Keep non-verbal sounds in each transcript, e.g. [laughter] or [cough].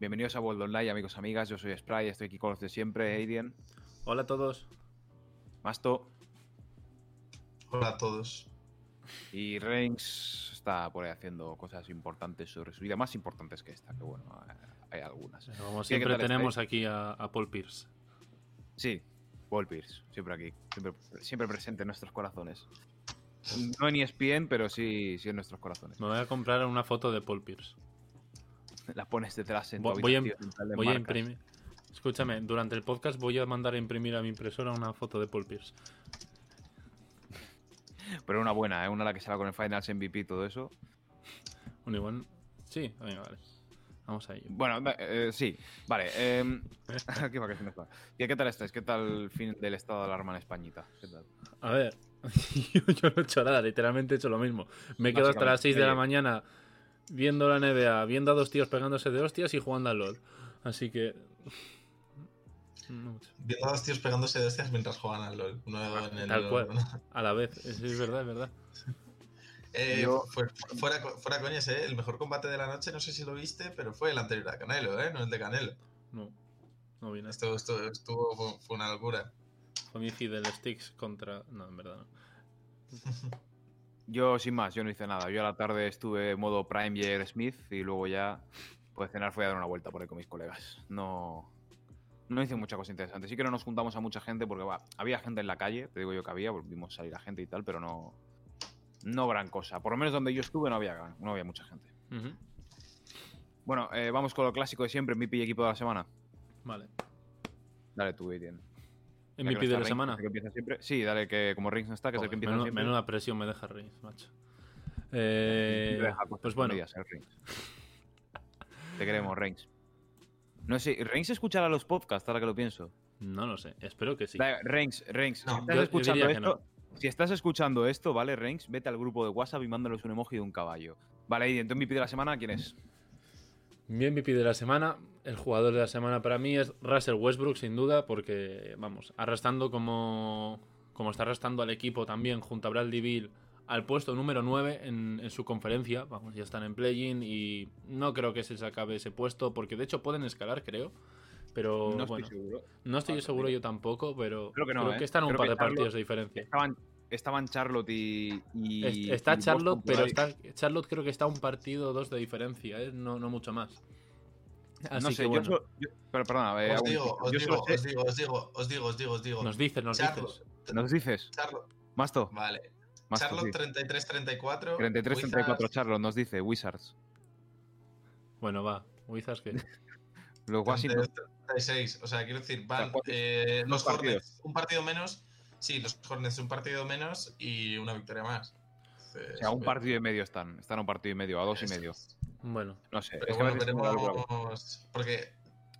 Bienvenidos a World Online, amigos y amigas. Yo soy Spray, estoy aquí con los de siempre, Aiden, Hola a todos. Masto Hola a todos. y Reigns está por ahí haciendo cosas importantes sobre su vida, más importantes que esta, que bueno, hay algunas. Como Sí, ¿qué siempre tenemos aquí a, a Paul Pierce. Sí, Paul Pierce, siempre aquí, siempre, siempre presente en nuestros corazones. No en ESPN, pero sí, sí en nuestros corazones. Me voy a comprar una foto de Paul Pierce. La pones detrás en tu Voy, a, voy a imprimir. Escúchame, durante el podcast voy a mandar a imprimir a mi impresora una foto de Paul Pierce. Pero una buena, ¿eh? una la que se va con el Finals MVP y todo eso. Bueno, igual. Sí, venga, vale. Vamos a ello. Bueno, eh, sí, vale. [laughs] eh, ¿qué va? ¿Y ¿Qué tal estáis? ¿Qué tal el fin del estado de alarma en Españita? ¿Qué tal? A ver, [laughs] yo, no he hecho nada, literalmente he hecho lo mismo. Me he quedado hasta las 6 de la mañana viendo la NBA, viendo a dos tíos pegándose de hostias y jugando al LOL. Así que. no. Viendo a dos tíos pegándose de hostias mientras juegan al LOL. Uno en el Tal cual. A la vez, es, es verdad, es verdad. Eh, Yo- fue- fuera, fuera coñas, ¿eh? El mejor combate de la noche, no sé si lo viste, pero fue el anterior a Canelo, ¿eh? No el de Canelo. No, no vi nada. Esto, esto estuvo, fue, fue una locura. Fue mi Fidel Sticks contra. No, en verdad no. [laughs] Yo, sin más, yo no hice nada. Yo a la tarde estuve en modo Prime Jair Smith y luego ya, pues cenar fui a dar una vuelta por ahí con mis colegas. No, no hice mucha cosa interesante. Sí que no nos juntamos a mucha gente porque va, había gente en la calle, te digo yo que había, vimos salir a gente y tal, pero no, no gran cosa. Por lo menos donde yo estuve no había, no había mucha gente. Bueno, eh, vamos con lo clásico de siempre, MVP y equipo de la semana. Vale. Dale tú, Aiden. Que MVP no de la Reigns, semana. que empieza siempre. Sí, dale que como Rings no está, que es el que Joder, empieza menuda, siempre. menuda presión me deja Reigns, macho. Eh, deja cosas pues bueno, Reigns. Te queremos, Reigns. No sé, ¿Reigns escuchará los podcasts ahora que lo pienso? no lo sé. Espero que sí. Reigns, No, si estás yo- escuchando esto, si estás escuchando esto, ¿vale, Reigns? Vete al grupo de WhatsApp y mándanos un emoji de un caballo. Vale, Aiden, tu MVP de la semana, ¿quién es? Mi MVP de la semana, el jugador de la semana para mí es Russell Westbrook, sin duda, porque, vamos, arrastrando como, como está arrastrando al equipo también junto a Bradley Bill al puesto número 9 en, en su conferencia. Vamos, ya están en play-in y no creo que se les acabe ese puesto, porque de hecho pueden escalar, creo. Pero no bueno, estoy seguro. no estoy seguro yo tampoco, pero Creo que no, ¿eh? están un Creo par de partidos de diferencia. Estaban, estaban Charlotte y. y- Es- está y Charlotte, pero está, Charlotte creo que está un partido o dos de diferencia, ¿eh? no, no mucho más. Así no sé, que yo, bueno, so- yo- pero perdona, eh, Os digo, os Yo digo, os digo, os digo, os digo, os digo, os digo. nos dices, nos dices. Charlotte, ¿Nos dices? Charlotte, Masto. vale. Masto, Charlotte sí. 33-34. 33-34 Wizards Charlotte nos dice, Wizards. Bueno, va. Wizards que. Los Washington. 36. O sea, quiero decir, van ¿cuántos- eh, los cuántos Hornets un partido menos. Sí, los Hornets un partido menos y una victoria más. O sea, a un partido y medio están. Están a un partido y medio, a dos y medio. Bueno, No sé. Pero es bueno, veremos. Porque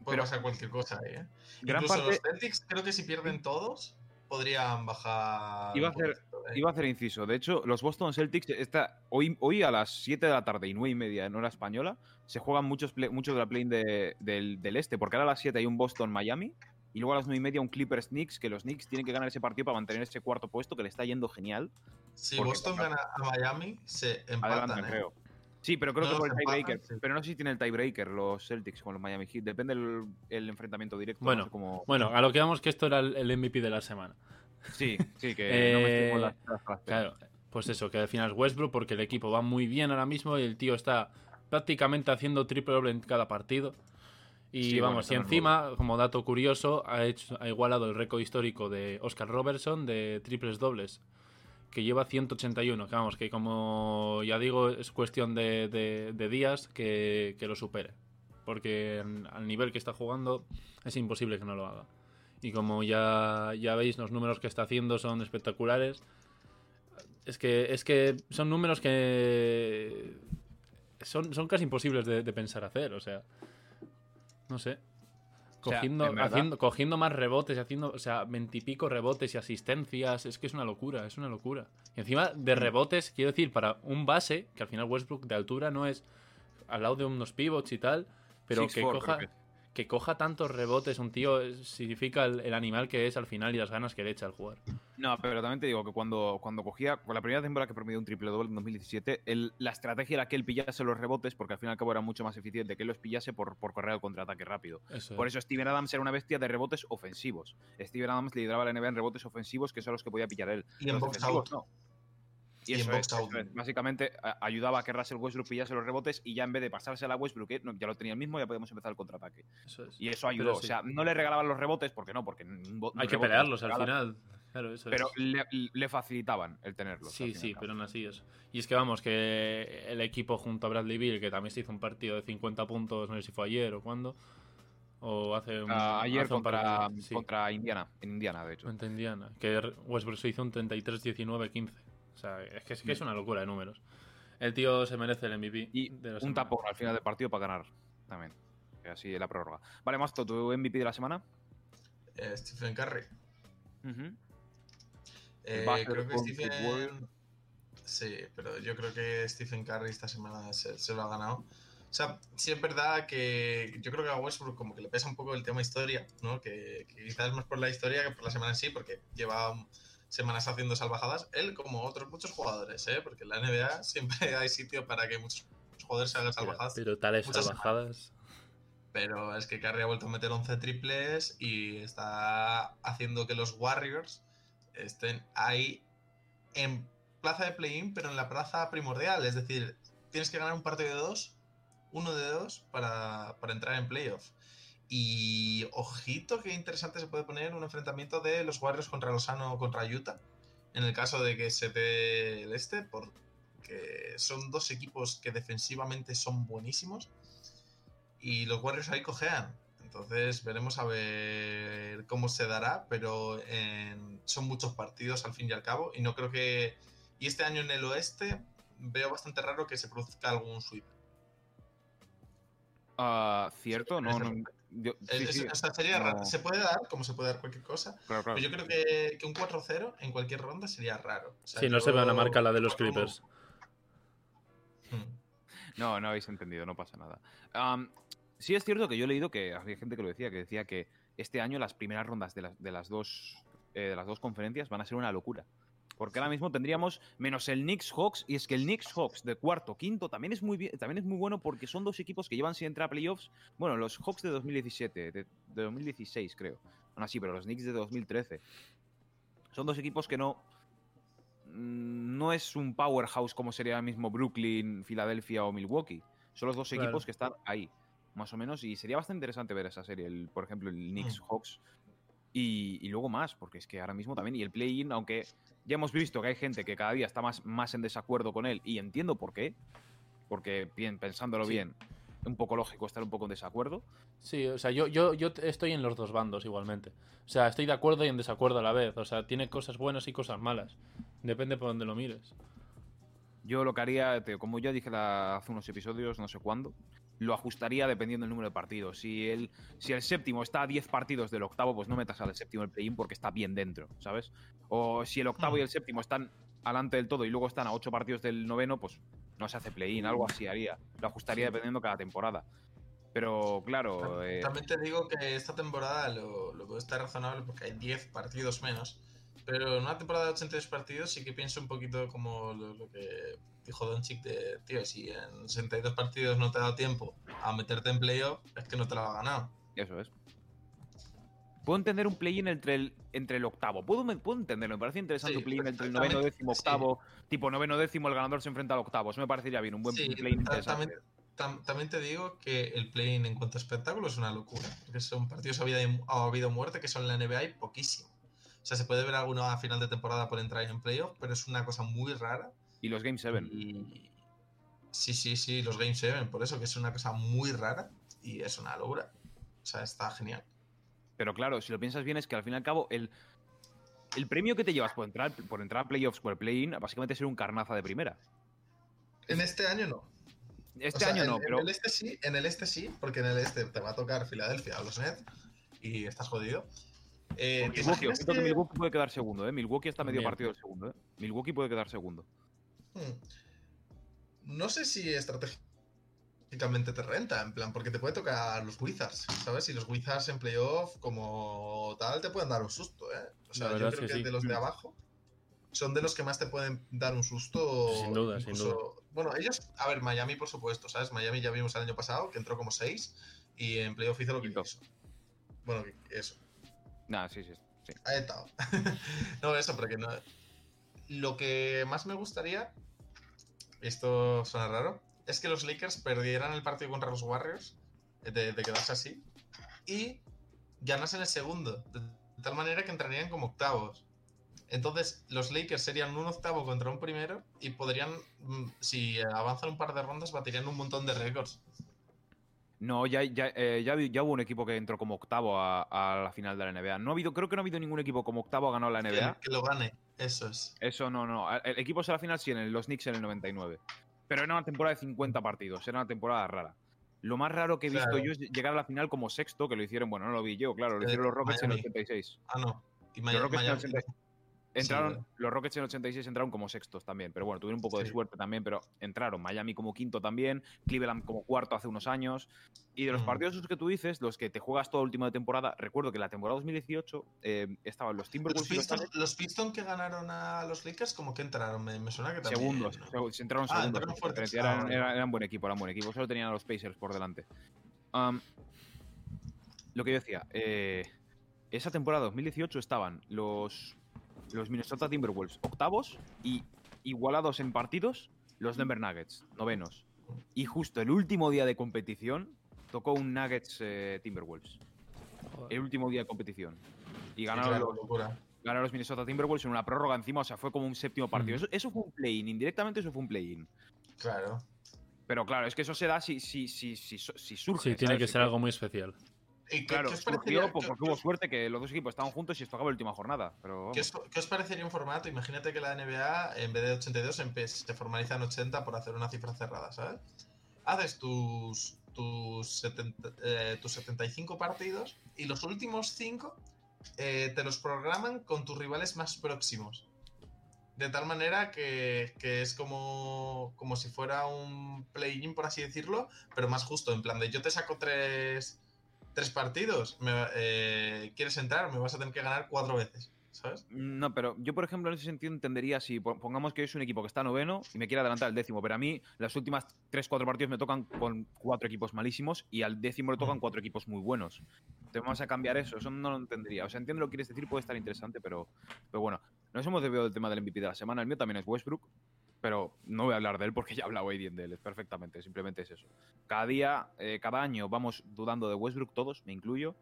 puede Pero- pasar cualquier cosa ahí, ¿eh? Gran Incluso parte- los Celtics, creo que si pierden todos, podrían bajar. Iba a un hacer- poquito, ¿eh? Iba a hacer inciso. De hecho, los Boston Celtics, está, hoy, hoy a las 7 de la tarde y 9 y media en hora española, se juegan muchos, play- muchos de la play de- del, del este. Porque ahora a las 7 hay un Boston-Miami y luego a las 9 y media un Clippers-Knicks, que los Knicks tienen que ganar ese partido para mantener ese cuarto puesto que le está yendo genial. Si Boston gana a Miami, se empatan. Adelante, ¿eh? creo. Sí, pero creo No, que por el tiebreaker. sí. Pero no sé si tiene el tiebreaker los Celtics con los Miami Heat. Depende el, el enfrentamiento directo. Bueno, no sé cómo- bueno, a lo que vamos que esto era el, el MVP de la semana. Sí, sí, que [laughs] no me estoy con Eh, las- las. Claro, pues eso, que al final es Westbrook porque el equipo va muy bien ahora mismo y el tío está prácticamente haciendo triple doble en cada partido. Y Sí, vamos, y encima, como dato curioso, ha, hecho, ha igualado el récord histórico de Oscar Robertson de triples dobles, que lleva 181. Que vamos, que como ya digo, es cuestión de, de- de días que, que lo supere. Porque al nivel que está jugando es imposible que no lo haga. Y como ya, ya veis, los números que está haciendo son espectaculares. Es que, es que son números que son, son casi imposibles de, de pensar hacer, o sea. No sé. O sea, Cogiendo, haciendo, cogiendo más rebotes y haciendo, o sea, veintipico rebotes y asistencias, es que es una locura, es una locura. Y encima de Mm. rebotes, quiero decir, para un base, que al final Westbrook de altura no es al lado de unos pivots y tal, pero Six que four, coja, que coja tantos rebotes un tío significa el, el animal que es al final y las ganas que le echa al jugar. No, pero también te digo que cuando, cuando cogía, con la primera temporada que promedió un triple doble en 2017, el- la estrategia era que él pillase los rebotes porque al fin y al cabo era mucho más eficiente que él los pillase por, por correr al contraataque rápido. Eso Por es. eso Steven Adams era una bestia de rebotes ofensivos. Steven Adams lideraba la NBA en rebotes ofensivos, que son los que podía pillar él. Y en Los box out. no. Y, Y en eso box es, out. eso es. Básicamente ayudaba a que Russell Westbrook pillase los rebotes y ya en vez de pasársela a Westbrook, eh, no, ya lo tenía el mismo, ya podemos empezar el contraataque. eso es. Y eso ayudó. Sí. O sea, no le regalaban los rebotes, porque no, porque un Hay que pelearlos al final. Claro, eso Pero es. le, le facilitaban el tenerlos. al Sí, sí, pero aún así es. Y es que vamos, que el equipo junto a Bradley Bill, que también se hizo un partido de 50 puntos, no sé si fue ayer o cuándo, o hace un. Ah, ayer hace un contra, sí, contra Indiana, en Indiana, de hecho. contra Indiana, que Westbrook se hizo un 33-19-15. O sea, es que, es que es una locura de números. El tío se merece el MVP. Y de la un tapón al final del partido para ganar también. Así la prórroga. Vale, Masto, tu MVP de la semana. Eh, Stephen Curry. Eh, ser creo que. Stephen. Sí, pero yo creo que Stephen Curry esta semana se, se lo ha ganado. O sea, sí es verdad que yo creo que a Westbrook como que le pesa un poco el tema historia, ¿no? Que, que quizás más por la historia que por la semana en sí, porque lleva um, semanas haciendo salvajadas. Él, como otros muchos jugadores, ¿eh? Porque en la NBA siempre [laughs] hay sitio para que muchos jugadores se hagan salvajadas. Pero tales salvajadas. Pero es que Curry ha vuelto a meter 11 triples y está haciendo que los Warriors estén ahí en plaza de play-in, pero en la plaza primordial. Es decir, tienes que ganar un partido de dos, uno de dos, para, para entrar en playoff. Y ojito, qué interesante se puede poner un enfrentamiento de los Warriors contra Lozano o contra Utah. En el caso de que se dé el este, porque son dos equipos que defensivamente son buenísimos y los Warriors ahí cojean. Entonces veremos a ver cómo se dará, pero en- son muchos partidos al fin y al cabo y no creo que... Y este año en el oeste veo bastante raro que se produzca algún sweep. Ah, ¿Cierto? No, no. Yo- sí, Es- sí, o sea, sería no. raro. Se puede dar, como se puede dar cualquier cosa, claro, claro. pero yo creo que, que un 4-0 en cualquier ronda sería raro. O sea, Sí, no se ve una marca la de los Clippers. Hmm. No, no habéis entendido, no pasa nada. Am, sí es cierto que yo he leído que había gente que lo decía, que decía que este año las primeras rondas de las, de las, dos, eh, de las dos conferencias van a ser una locura. Porque ahora mismo tendríamos menos el Knicks Hawks, y es que el Knicks Hawks de cuarto, quinto, también es muy bien, también es muy bueno porque son dos equipos que llevan sin entrar a playoffs. Bueno, los Hawks de 2017, de, de 2016 creo. Aún así, pero los Knicks de 2013. Son dos equipos que no. mm, No es un powerhouse como sería ahora mismo Brooklyn, Filadelfia o Milwaukee. Son los dos Claro. equipos que están ahí, más o menos. Y sería bastante interesante ver esa serie, el, por ejemplo, el Knicks Mm. Hawks. Y, y luego más, porque es que ahora mismo también. Y el play-in, aunque ya hemos visto que hay gente que cada día está más, más en desacuerdo con él, y entiendo por qué. Porque bien, pensándolo Sí. bien, un poco lógico estar un poco en desacuerdo. Sí, o sea, yo, yo, yo estoy en los dos bandos igualmente. O sea, estoy de acuerdo y en desacuerdo a la vez. O sea, tiene cosas buenas y cosas malas. Depende por donde lo mires. Yo lo que haría, como ya dije la- hace unos episodios, no sé cuándo, lo ajustaría dependiendo del número de partidos. Si el, si el séptimo está a 10 partidos del octavo, pues no metas al séptimo el play-in porque está bien dentro, ¿sabes? O si el octavo y el séptimo están alante del todo y luego están a 8 partidos del noveno, pues no se hace play-in, algo así haría. Lo ajustaría dependiendo cada temporada. Pero claro, eh, También te digo que esta temporada lo, lo veo estar razonable porque hay 10 partidos menos. Pero en una temporada de 82 partidos sí que pienso un poquito como lo, lo que dijo Doncic de, tío, si en 62 partidos no te ha dado tiempo a meterte en playoff, es que no te lo ha ganado. eso es. Puedo entender un play-in entre el, entre el octavo. Puedo, puedo entenderlo. Me parece interesante Sí, un play-in entre el noveno, décimo, sí. octavo. Tipo noveno, décimo, el ganador se enfrenta al octavo. Eso me parecería bien. Un buen Sí, play-in interesante. también, tam- también te digo que el play-in en cuanto a espectáculo es una locura. Porque son partidos a vida, y- a vida o muerte que son en la NBA y poquísimo. O sea, se puede ver alguno a final de temporada por entrar en playoff, pero es una cosa muy rara. Y los Game 7. Y- Sí, sí, sí, los Game 7, por eso que es una cosa muy rara y es una locura. O sea, está genial. Pero claro, si lo piensas bien, es que al fin y al cabo, el, el premio que te llevas por entrar, por entrar a playoffs por el play-in, básicamente es ser un carnaza de primera. En este año no. Este O sea, año en, no, en pero. el este sí, en el este sí, porque en el este te va a tocar Filadelfia o los Nets y estás jodido. Eh, ¿te Milwaukee, imaginas ojito que Milwaukee puede quedar segundo, ¿eh? Milwaukee está medio partido del segundo, ¿eh? Milwaukee puede quedar segundo. Hmm. No sé si estrategia psicológicamente te renta, en plan, porque te puede tocar los Wizards, ¿sabes? Y los Wizards en playoff, como tal, te pueden dar un susto, ¿eh? O sea, yo creo es que, que sí. de los de abajo son de los que más te pueden dar un susto. Sin duda, sin Bueno, ellos, a ver, Miami, por supuesto, ¿sabes? Miami ya vimos el año pasado que entró como 6 y en playoff hizo lo que Quinto. quiso. Bueno, eso. Nada, sí, sí. sí. [laughs] No, eso, pero que no. Lo que más me gustaría, esto suena raro, es que los Lakers perdieran el partido contra los Warriors, de, de quedarse así, y ganasen el segundo, de, de tal manera que entrarían como octavos. Entonces, los Lakers serían un octavo contra un primero y podrían, mm, si avanzan un par de rondas, batirían un montón de récords. No, ya, ya, eh, ya, hubo un equipo que entró como octavo a, a la final de la NBA. No ha habido, creo que no ha habido ningún equipo como octavo a ganar la NBA. que lo gane, eso es. Eso no, no. El equipo a la final sí, en el- los Knicks en el 99. Pero era una temporada de 50 partidos, era una temporada rara. Lo más raro que he visto Claro. yo es llegar a la final como sexto, que lo hicieron, bueno, no lo vi yo, claro, lo Eh, hicieron los Rockets en el Miami. 86. Ah, no. Y Los Rockets, en el Miami- 80 entraron, los Rockets en el 86 entraron como sextos también, pero bueno, tuvieron un poco de suerte también, pero entraron. Miami como quinto también, Cleveland como cuarto hace unos años. Y de los Mm. partidos esos que tú dices, los que te juegas toda última temporada, recuerdo que la temporada 2018 eh, estaban los Timberwolves los Pistons, Nuggets los Pistons que ganaron a los Lakers, como que entraron, me, me suena que también. segundos, se entraron Ah, segundos. entraron Ah, eran, vale. eran- eran buen equipo, eran buen equipo, solo tenían a los Pacers por delante. Lo que yo decía, eh, esa temporada 2018 estaban los, los Minnesota Timberwolves octavos y igualados en partidos los Denver Nuggets, novenos. Y justo el último día de competición tocó un Nuggets eh, Timberwolves. Joder. El último día de competición. Y Sí, ganaron claro, los, ganaron los Minnesota Timberwolves en una prórroga encima, o sea, fue como un séptimo partido. Ujú. Eso, eso fue un play-in, indirectamente eso fue un play-in. Claro. Pero claro, es que eso se da si, si, si, si, si surge. Sí, tiene ¿sabes? que ser algo muy especial. ¿Y qué, Claro, qué os surgió porque hubo suerte que los dos equipos estaban juntos y esto acabó la última jornada. Pero qué os, qué os parecería un formato? Imagínate que la NBA, en vez de 82, empe- se formaliza en 80 por hacer una cifra cerrada, ¿sabes? Haces tus, tus, 70, eh, tus 75 partidos y los últimos 5 te los programan con tus rivales más próximos. De tal manera que, que es como, como si fuera un play-in, por así decirlo, pero más justo. En plan de yo te saco tres, tres partidos, me- eh, quieres entrar, me vas a tener que ganar cuatro veces, ¿sabes? No, pero yo, por ejemplo, en ese sentido entendería si po- pongamos que es un equipo que está noveno y me quiere adelantar al décimo, pero a mí las últimas 3-4 partidos me tocan con cuatro equipos malísimos y al décimo le tocan Mm. cuatro equipos muy buenos. Entonces vamos a cambiar eso, eso no lo entendería. O sea, entiendo lo que quieres decir, puede estar interesante, pero, pero bueno, nos hemos desviado del tema del MVP de la semana. El mío también es Westbrook, pero no voy a hablar de él porque [laughs] ya ha hablado Aiden de él, es perfectamente, simplemente es eso. Cada día, eh, cada año vamos dudando de Westbrook todos, me incluyo,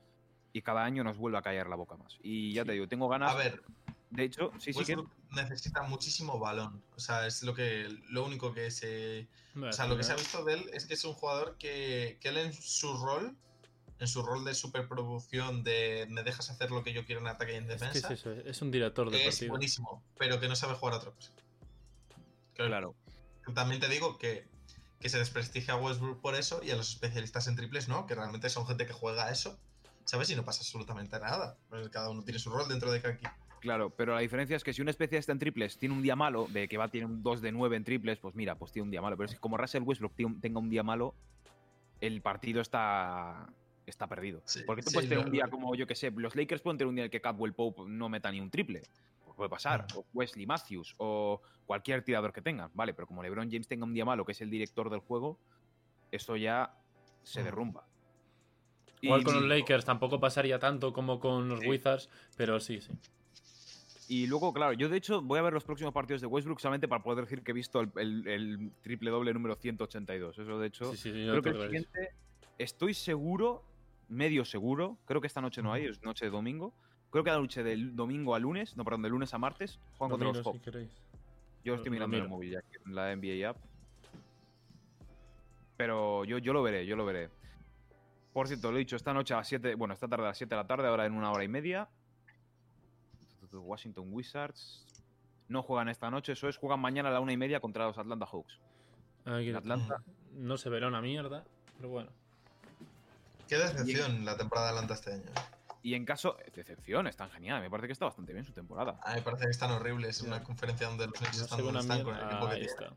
y cada año nos vuelve a callar la boca más. Y ya te digo, tengo ganas. A ver, De hecho, sí, sí que. Westbrook necesita muchísimo balón. O sea, es lo que lo único que se. O sea, lo que se ha visto de él es que es un jugador que, que él en su rol, en su rol de superproducción, de me dejas hacer lo que yo quiero en ataque y en defensa, Es que es eso, es un director de es partido. buenísimo, pero que no sabe jugar a otra cosa. Claro. También te digo que, que se desprestigia a Westbrook por eso y a los especialistas en triples no, que realmente son gente que juega eso, ¿sabes? Y no pasa absolutamente nada. Cada uno tiene su rol dentro de cada equipo. Claro, pero la diferencia es que si un especialista en triples tiene un día malo, de que va a tener un 2 de 9 en triples, pues mira, pues tiene un día malo. Pero que como Russell Westbrook tiene un- tenga un día malo, el partido está, está perdido. Sí, Porque tú sí, puedes tener un día como, yo que sé, los Lakers pueden tener un día en el que Cadwell Pope no meta ni un triple. Puede pasar. O Wesley Matthews, o cualquier tirador que tengan. Vale, pero como LeBron James tenga un día malo, que es el director del juego, esto ya se derrumba. Igual Y- con los Lakers tampoco pasaría tanto como con los Sí. Wizards, pero sí, sí. Y luego, claro, yo de hecho voy a ver los próximos partidos de Westbrook solamente para poder decir que he visto el, el- el triple doble número 182. Eso de hecho. Sí, sí, creo que el siguiente, estoy seguro, medio seguro, creo que esta noche no hay, es noche de domingo. Creo que la noche del domingo a lunes, no, perdón, de lunes a martes, juegan contra los si Hawks. queréis. Yo lo- estoy lo mirando en el móvil ya, aquí en la NBA app. Pero yo, yo lo veré, yo lo veré. Por cierto, lo he dicho, esta noche a las 7, bueno, esta tarde a las 7 de la tarde, ahora en una hora y media. Washington Wizards. No juegan esta noche, eso es, juegan mañana a la una y media contra los Atlanta Hawks. Lo- Atlanta. No se verá una mierda, pero bueno. Qué decepción la temporada de Atlanta este año. Y en caso, decepción, están genial, me parece que está bastante bien su temporada. A mí me parece que están horribles. Una conferencia donde los Knicks No están donde con el equipo que tienen. está.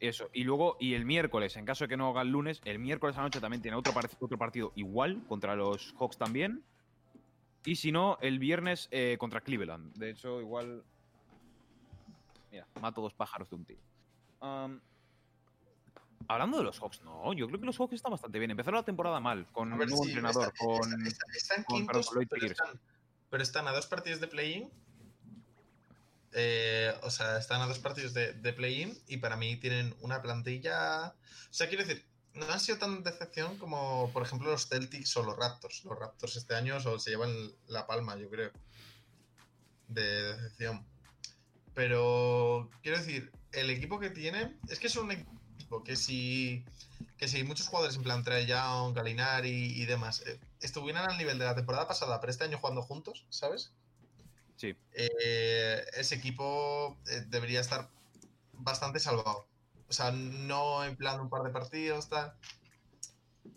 Eso. Y luego, y el miércoles, en caso de que no haga el lunes, el miércoles a la noche también tiene otro, par- otro partido igual contra los Hawks también. Y si no, el viernes eh, contra Cleveland. De hecho, igual. Mira, mato dos pájaros de un tiro. Am, hablando de los Hawks, no, yo creo que los Hawks están bastante bien. Empezaron la temporada mal, con un nuevo sí, entrenador, está- con. está- está- están con- quintos, pero están, pero están a dos partidos de play-in. Eh, o sea, están a dos partidos de, de play-in y para mí tienen una plantilla. O sea, quiero decir, no han sido tan decepción como, por ejemplo, los Celtics o los Raptors. Los Raptors este año solo se llevan la palma, yo creo, de decepción. Pero quiero decir, el equipo que tienen es que es un equipo que si que si muchos jugadores en plan Trae Young, Galinari y demás eh, estuvieran al nivel de la temporada pasada, pero este año jugando juntos, ¿sabes? Sí. Eh, ese equipo eh, debería estar bastante salvado. O sea, no en plan un par de partidos, tal.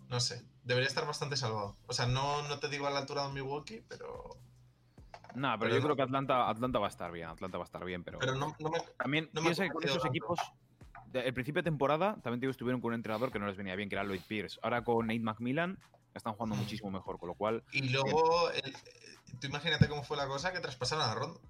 No sé, debería estar bastante salvado. O sea, no, no te digo a la altura de Milwaukee, pero, Nah, pero, Pero yo no. creo que Atlanta, Atlanta va a estar bien. Atlanta va a estar bien, pero. pero no, no me, También No me ha piensa que con esos tanto. equipos, el principio de temporada, también estuvieron con un entrenador que no les venía bien, que era Lloyd Pierce. Ahora con Nate McMillan están jugando Mm. muchísimo mejor, con lo cual, Y luego, el- tú imagínate cómo fue la cosa que traspasaron a Rondo.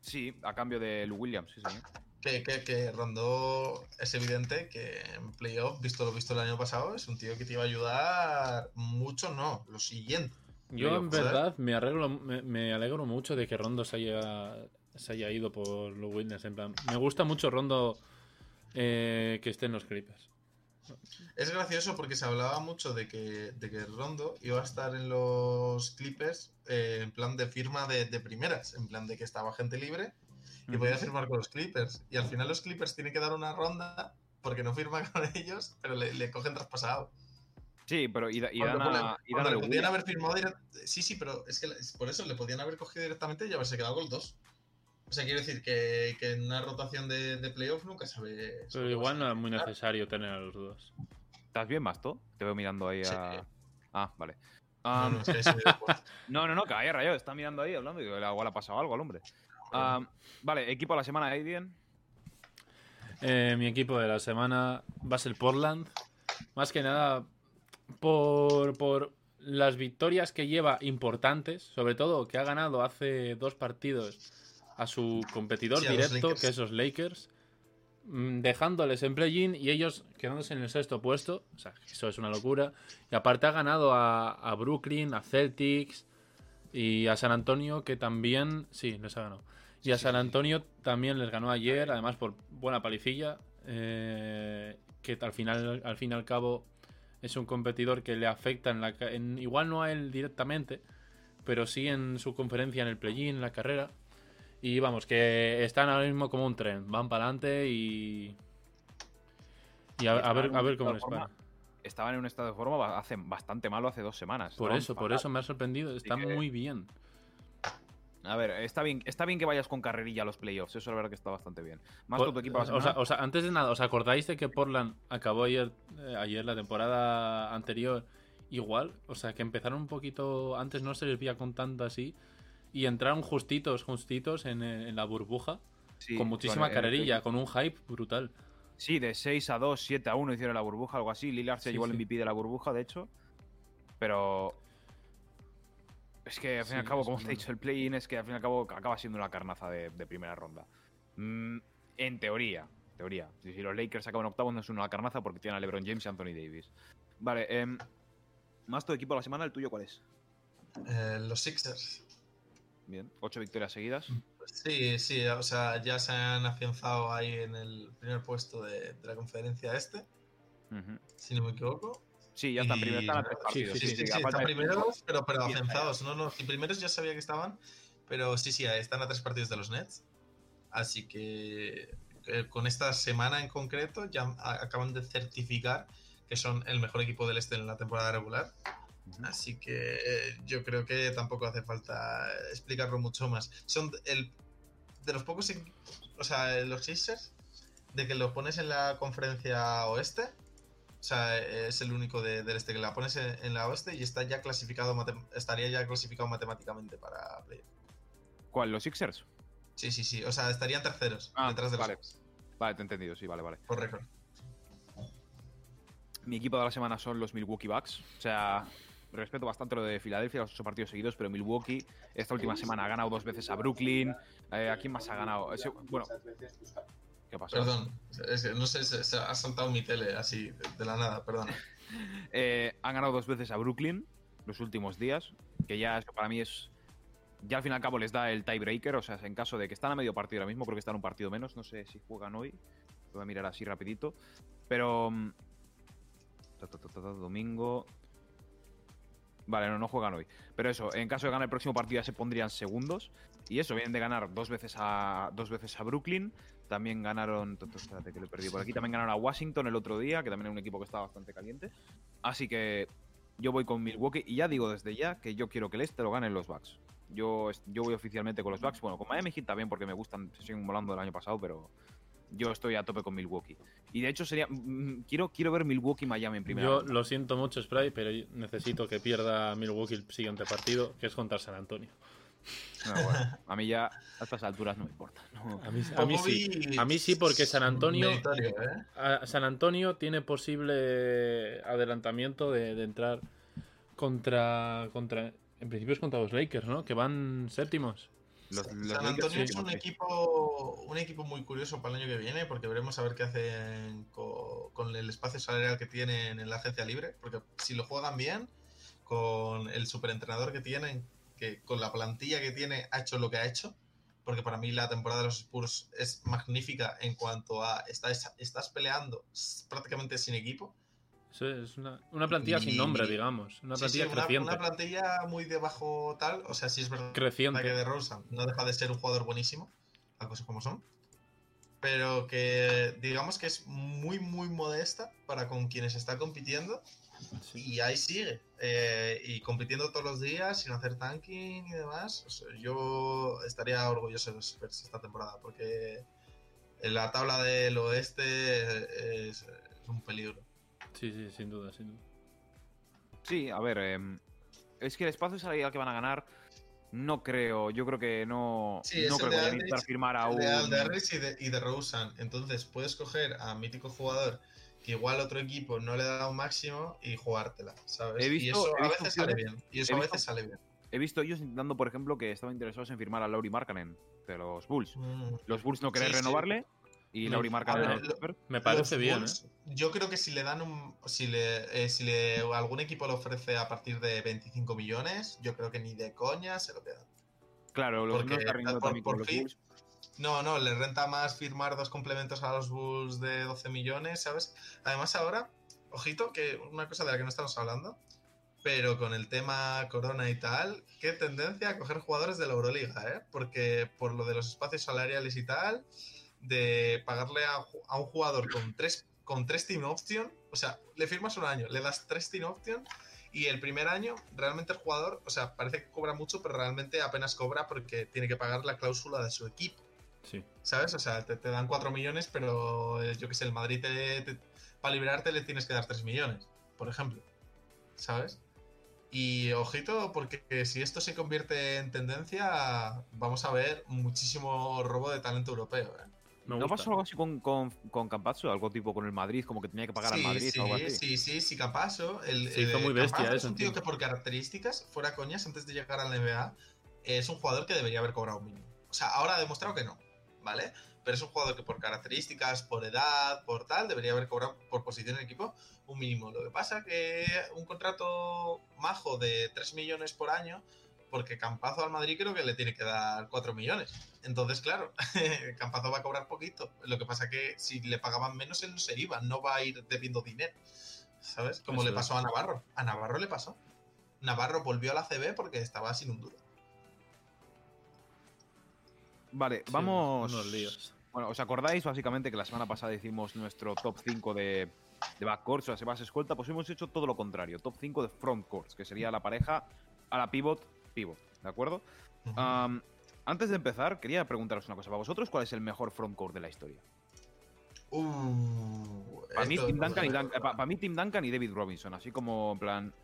sí, a cambio de Lou Williams, sí, señor. Que, que, que Rondo es evidente que en playoff, visto lo visto el año pasado, es un tío que te iba a ayudar mucho, no, lo siguiente. Yo, en verdad, me alegro, me, me alegro mucho de que Rondo se haya, se haya ido por los Williams. En plan, me gusta mucho Rondo eh, que esté en los Clippers. Es gracioso porque se hablaba mucho de que, de que Rondo iba a estar en los Clippers eh, en plan de firma de, de primeras, en plan de que estaba gente libre y podía firmar con los Clippers. Y al final los Clippers tienen que dar una ronda porque no firman [laughs] con ellos, pero le, le cogen traspasado. Sí, pero y, da- y Cuando dan ponen- a, y dan cuando a le podían haber firmado direct- Sí, sí, pero es que por eso le podían haber cogido directamente y haberse quedado con los dos. O sea, quiero decir que, que en una rotación de, de playoff nunca sabe. Pero igual no es muy necesario tener a los dos. ¿Estás bien, Masto? Te veo mirando ahí Sí. a. Ah, vale. No, Am, no, que de acuerdo. no, no, no, que rayado, está mirando ahí hablando y digo, igual ha pasado algo al hombre. Am, vale, equipo de la semana, Aiden. Eh, mi equipo de la semana va a ser Portland. Más que nada por, por las victorias que lleva importantes, sobre todo que ha ganado hace dos partidos a su competidor Sí, directo, que es los Lakers, mm, dejándoles en play-in y ellos quedándose en el sexto puesto. O sea, eso es una locura. Y aparte ha ganado a, a Brooklyn, a Celtics y a San Antonio, que también, sí, les ha ganado. Y a San. Antonio también les ganó ayer, además por buena palicilla. eh, que al final, al fin y al cabo, es un competidor que le afecta en la en- igual no a él directamente, pero sí en su conferencia en el play-in, en la carrera. Y vamos, que están ahora mismo como un tren, van para adelante y. Y a, a ver, a ver cómo les va. Estaban en un estado de forma hace bastante malo hace dos semanas. Por eso, por eso me ha sorprendido. Está que- muy bien. A ver, está bien, está bien que vayas con carrerilla a los playoffs, eso es verdad que está bastante bien. Más Por- tu equipo o, sea, o sea, antes de nada, ¿os acordáis de que Portland acabó ayer, eh, ayer la temporada anterior igual? O sea, que empezaron un poquito. Antes no se les veía con tanto así. Y entraron justitos, justitos en, eh, en la burbuja. Sí, con muchísima el- carrerilla, con un hype brutal. Sí, de 6 a 2, 7 a 1 hicieron la burbuja, algo así. Lillard se Sí, llevó el. MVP de la burbuja, de hecho. Pero. Es que al fin y al cabo, como te he dicho, el play-in es que al fin y al cabo acaba siendo una carnaza de, de primera ronda. Mm, en teoría, teoría. Si, si los Lakers acaban octavos, no es una carnaza porque tienen a LeBron James y Anthony Davis. Vale, em, más tu equipo de la semana, ¿el tuyo cuál es? Eh, los Sixers. Bien, 8 victorias seguidas. Sí, sí, o sea, ya se han afianzado ahí en el primer puesto de, de la conferencia este, si no me equivoco. Sí, ya están Y- primero, están a tres sí, partidos. Sí, sí, sí, a falta están de primeros, pero, pero afianzados. No, no, y primeros ya sabía que estaban, pero sí, sí, están a tres partidos de los Nets. Así que eh, con esta semana en concreto ya acaban de certificar que son el mejor equipo del este en la temporada regular. Así que eh, yo creo que tampoco hace falta explicarlo mucho más. Son el de los pocos o sea, los Sixers, de que lo pones en la conferencia oeste. O sea, es el único de- del este que la pones en, en la oeste y está ya clasificado, estaría ya clasificado matemáticamente para play. ¿Cuál? ¿Los Sixers? Sí, sí, sí. O sea, estarían terceros Ah, detrás de los vale. Vale, te he entendido, sí, vale, vale. récord. Mi equipo de la semana son los Milwaukee Bucks. O sea, respeto bastante lo de Filadelfia, los ocho partidos seguidos, pero Milwaukee esta última semana ha ganado dos veces a Brooklyn. Eh, ¿A quién más ha ganado? Ese- bueno, ¿qué pasó? Perdón, es que no sé, se, se ha saltado mi tele así, de, de la nada, perdón. [laughs] Eh, han ganado dos veces a Brooklyn los últimos días, que ya para mí es... Ya al fin y al cabo les da el tiebreaker, o sea, en caso de que están a medio partido ahora mismo, creo que están un partido menos, no sé si juegan hoy, voy a mirar así rapidito, pero... mm, ta, ta, ta, ta, ta, domingo... Vale, no, no juegan hoy. Pero eso, en caso de ganar el próximo partido ya se pondrían segundos. Y eso, vienen de ganar dos veces a, dos veces a Brooklyn. También ganaron. to, to, Espérate que lo he perdido por aquí. También ganaron a Washington el otro día, que también es un equipo que está bastante caliente. Así que yo voy con Milwaukee. Y ya digo desde ya que yo quiero que el este lo ganen los Bucks. Yo, yo voy oficialmente con los Bucks. Bueno, con Miami Heat también porque me gustan, se siguen volando del año pasado, pero yo estoy a tope con Milwaukee. Y de hecho sería. mm, Quiero, quiero ver Milwaukee-Miami en primera. Yo ronda. lo siento mucho, Spray, pero necesito que pierda Milwaukee el siguiente partido, que es contra San Antonio. No, bueno, a mí ya a estas alturas no me importa. no. A mí, a mí sí. A mí sí, porque San Antonio- ¿eh? A- San Antonio tiene posible adelantamiento de, de entrar contra, contra. En principio es contra los Lakers, ¿no? Que van séptimos. Los, los San Antonio es un equipo, un equipo muy curioso para el año que viene, porque veremos a ver qué hacen co- con, el espacio salarial que tienen en la agencia libre, porque si lo juegan bien, con el superentrenador que tienen, que con la plantilla que tiene ha hecho lo que ha hecho, porque para mí la temporada de los Spurs es magnífica en cuanto a estás, estás peleando prácticamente sin equipo. Es una, una plantilla sin Y- nombre, digamos. Una Sí, sí, plantilla una, creciente. una plantilla muy de bajo tal, o sea, sí es verdad creciente. que de Rosen no deja de ser un jugador buenísimo, las cosas como son. Pero que digamos que es muy, muy modesta para con quienes está compitiendo. Sí. Y ahí sigue. eh, y compitiendo todos los días, sin hacer tanking y demás. O sea, yo estaría orgulloso de los Spurs esta temporada. Porque en la tabla del oeste es, es un peligro. Sí, sí, sin duda, sin duda. Sí, a ver, em, es que el espacio salarial que van a ganar, no creo, yo creo que no, Sí, es no el creo de que vayan a intentar firmar a El un... de y de, y de Rosen. Entonces puedes coger a mítico jugador que igual otro equipo no le da un máximo y jugártela, ¿sabes? He y visto- eso he a veces sale bien. Y eso he a visto- veces sale bien. He visto ellos intentando, por ejemplo, que estaban interesados en firmar a Lauri Markkanen de los Bulls. Mm. Los Bulls no Sí, sí. Y. Lauri A Markkanen... ver, a los lo- Spurs. Me parece Los bien, ¿eh? Yo creo que si le dan un. Si le, eh, si le algún equipo le ofrece a partir de 25 millones, yo creo que ni de coña se lo quedan. Claro, los Porque no está rindiendo por- los fin-. No, no, le renta más firmar dos complementos a los Bulls de 12 millones, ¿sabes? Además, ahora, ojito, que una cosa de la que no estamos hablando, pero con el tema Corona y tal, qué tendencia a coger jugadores de la Euroliga, ¿eh? Porque por lo de los espacios salariales y tal, de pagarle a, un jugador con tres, con tres team option, o sea, le firmas un año, le das tres team option. Y el primer año, realmente el jugador, o sea, parece que cobra mucho, pero realmente apenas cobra porque tiene que pagar la cláusula de su equipo. Sí. ¿Sabes? O sea, te, te dan 4 millones, pero eh, yo que sé, el Madrid te, te- para liberarte le tienes que dar 3 millones, por ejemplo. ¿Sabes? Y ojito, porque si esto se convierte en tendencia, vamos a ver muchísimo robo de talento europeo. ¿eh? Me ¿No gusta. pasó algo así con, con, con Campazzo? Algo tipo con el Madrid, como que tenía que pagar al Sí, Madrid sí, o algo así. sí, sí, sí, Campaso. El, Se hizo el- muy bestia Campaso eso, Es un tío que por características, fuera coñas, antes de llegar a la NBA, es un jugador que debería haber cobrado un mínimo. O sea, ahora ha demostrado que no, ¿vale? Pero es un jugador que por características, por edad, por tal, debería haber cobrado por posición en el equipo un mínimo. Lo que pasa que un contrato majo de 3 millones por año, porque Campazo al Madrid creo que le tiene que dar 4 millones. Entonces, claro, [laughs] Campazo va a cobrar poquito. Lo que pasa que si le pagaban menos, él no se iba, no va a ir debiendo dinero. ¿Sabes? Como Eso le pasó a Navarro. A Navarro le pasó. Navarro volvió a la CB porque estaba sin un duro. Vale, Sí, vamos... Unos líos. Bueno, ¿os acordáis básicamente que la semana pasada hicimos nuestro top 5 de, de backcourts o las base escolta? Pues hemos hecho todo lo contrario, top 5 de frontcourts, que sería la pareja a la pivot, pivot, ¿de acuerdo? Antes de empezar, quería preguntaros una cosa. ¿Para vosotros cuál es el mejor frontcourt de la historia? Uh, Para mí, Tim Duncan y Dun- pa- pa' mí Tim Duncan y David Robinson, así como en plan...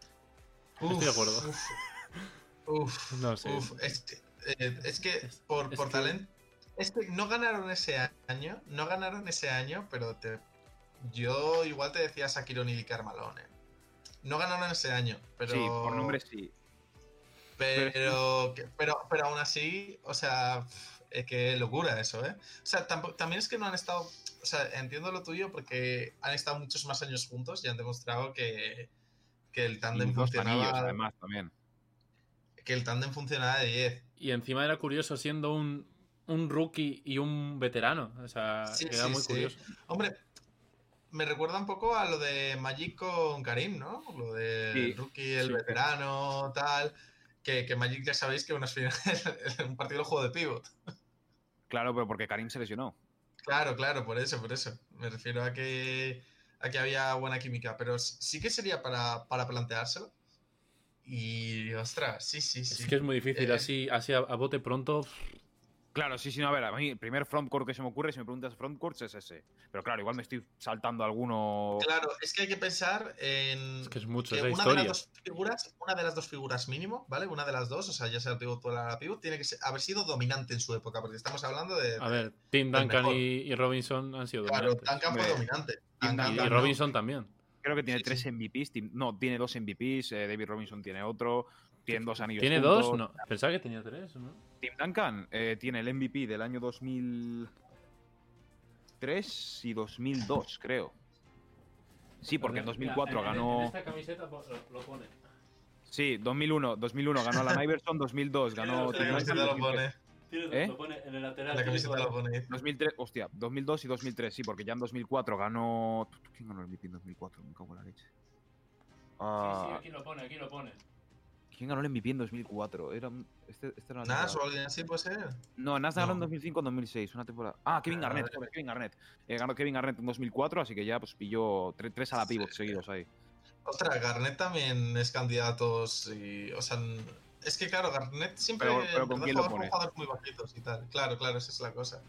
Estoy de acuerdo. Uf, uf, No sé. uf, es, que- eh, es que Es- por, es por que- talento. Es que no ganaron ese año, no ganaron ese año, pero te, yo igual te decía O'Neal y Carmalone. No ganaron ese año, pero. Sí, por nombre sí. Pero, [laughs] pero, pero aún así, o sea, es que locura eso, ¿eh? O sea, también es que no han estado. O sea, entiendo lo tuyo porque han estado muchos más años juntos y han demostrado que, que el tándem funcionaba. además, también. Que el tándem funcionaba de 10. Y encima era curioso siendo un, un rookie y un veterano. O sea, era muy curioso. Hombre, me recuerda un poco a lo de Magic con Karim, ¿no? Lo de rookie, el veterano, tal. Que, que, Magic ya sabéis que una [laughs] un partido de juego de pivot. Claro, pero porque Karim se lesionó. Claro, claro, por eso, por eso. Me refiero a que, a que había buena química, pero sí que sería para, para planteárselo. Y ostras, sí, sí, sí. Es que es muy difícil, eh, así, así a, bote pronto. Claro, sí, sí, no, a ver, a mí el primer frontcourt que se me ocurre, si me preguntas frontcourt, es ese. Pero claro, igual me estoy saltando alguno. Claro, es que hay que pensar en. Es que es mucho, una De las dos figuras, una de las dos figuras mínimo, ¿vale? Una de las dos, o sea, ya sea el pivot o la pivot, tiene que haber sido dominante en su época, porque estamos hablando de. A ver, Tim Duncan y, Robinson han sido dominantes. Claro, Duncan fue dominante. y, Robinson también. Creo que tiene tres MVPs. no, tiene dos MVPs. Eh, David Robinson tiene otro. Tiene dos anillos. ¿Tiene dos? No, pensaba que tenía tres, ¿no? Tim Duncan eh, tiene el MVP del año 2003 y 2002, creo. Sí, porque en 2004 ganó. En esta camiseta lo pone. Sí, 2001, 2001 ganó la Iverson, 2002 ganó. La camiseta lo pone. ¿Eh? Lo pone en el lateral. La camiseta lo pone. 2003, hostia, 2002 y 2003, sí, porque ya en 2004 ganó. ¿Quién ganó el MVP en 2004? Me cago en la leche. Ah... Sí, sí, aquí lo pone, aquí lo pone. ¿Quién ganó el MVP en 2004? Era, este, este era Nas o alguien así puede ser. No, Nas ganó en 2005 en 2006, una temporada. Ah, Kevin ah, Garnett, joder, Kevin Garnett. Eh, ganó Kevin Garnett en 2004, así que ya pues pilló tres, a la pivot seguidos ahí. Ostras, Garnett también es candidato y, o sea, es que claro, Garnett siempre pero, pero ¿con quién lo pone? jugadores muy bajitos y tal. Claro, claro, esa es la cosa.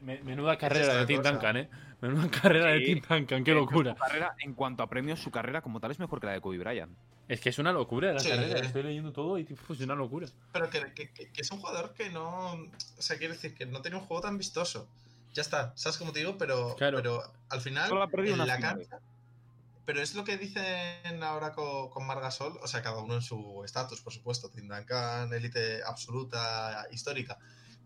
Menuda carrera de Tim Duncan, ¿eh? Menuda carrera de Tim Duncan, qué locura. carrera, en cuanto a premios, su carrera como tal es mejor que la de Kobe Bryant. Es que es una locura la carrera, estoy leyendo todo y es una locura. Pero que, que, que, es un jugador que no. O sea, quiere decir que no tiene un juego tan vistoso. Ya está, ¿sabes cómo te digo? Pero, pero al final, en la cancha. Pero es lo que dicen ahora con, con Margasol, o sea, cada uno en su estatus, por supuesto. Tim Duncan, élite absoluta, histórica.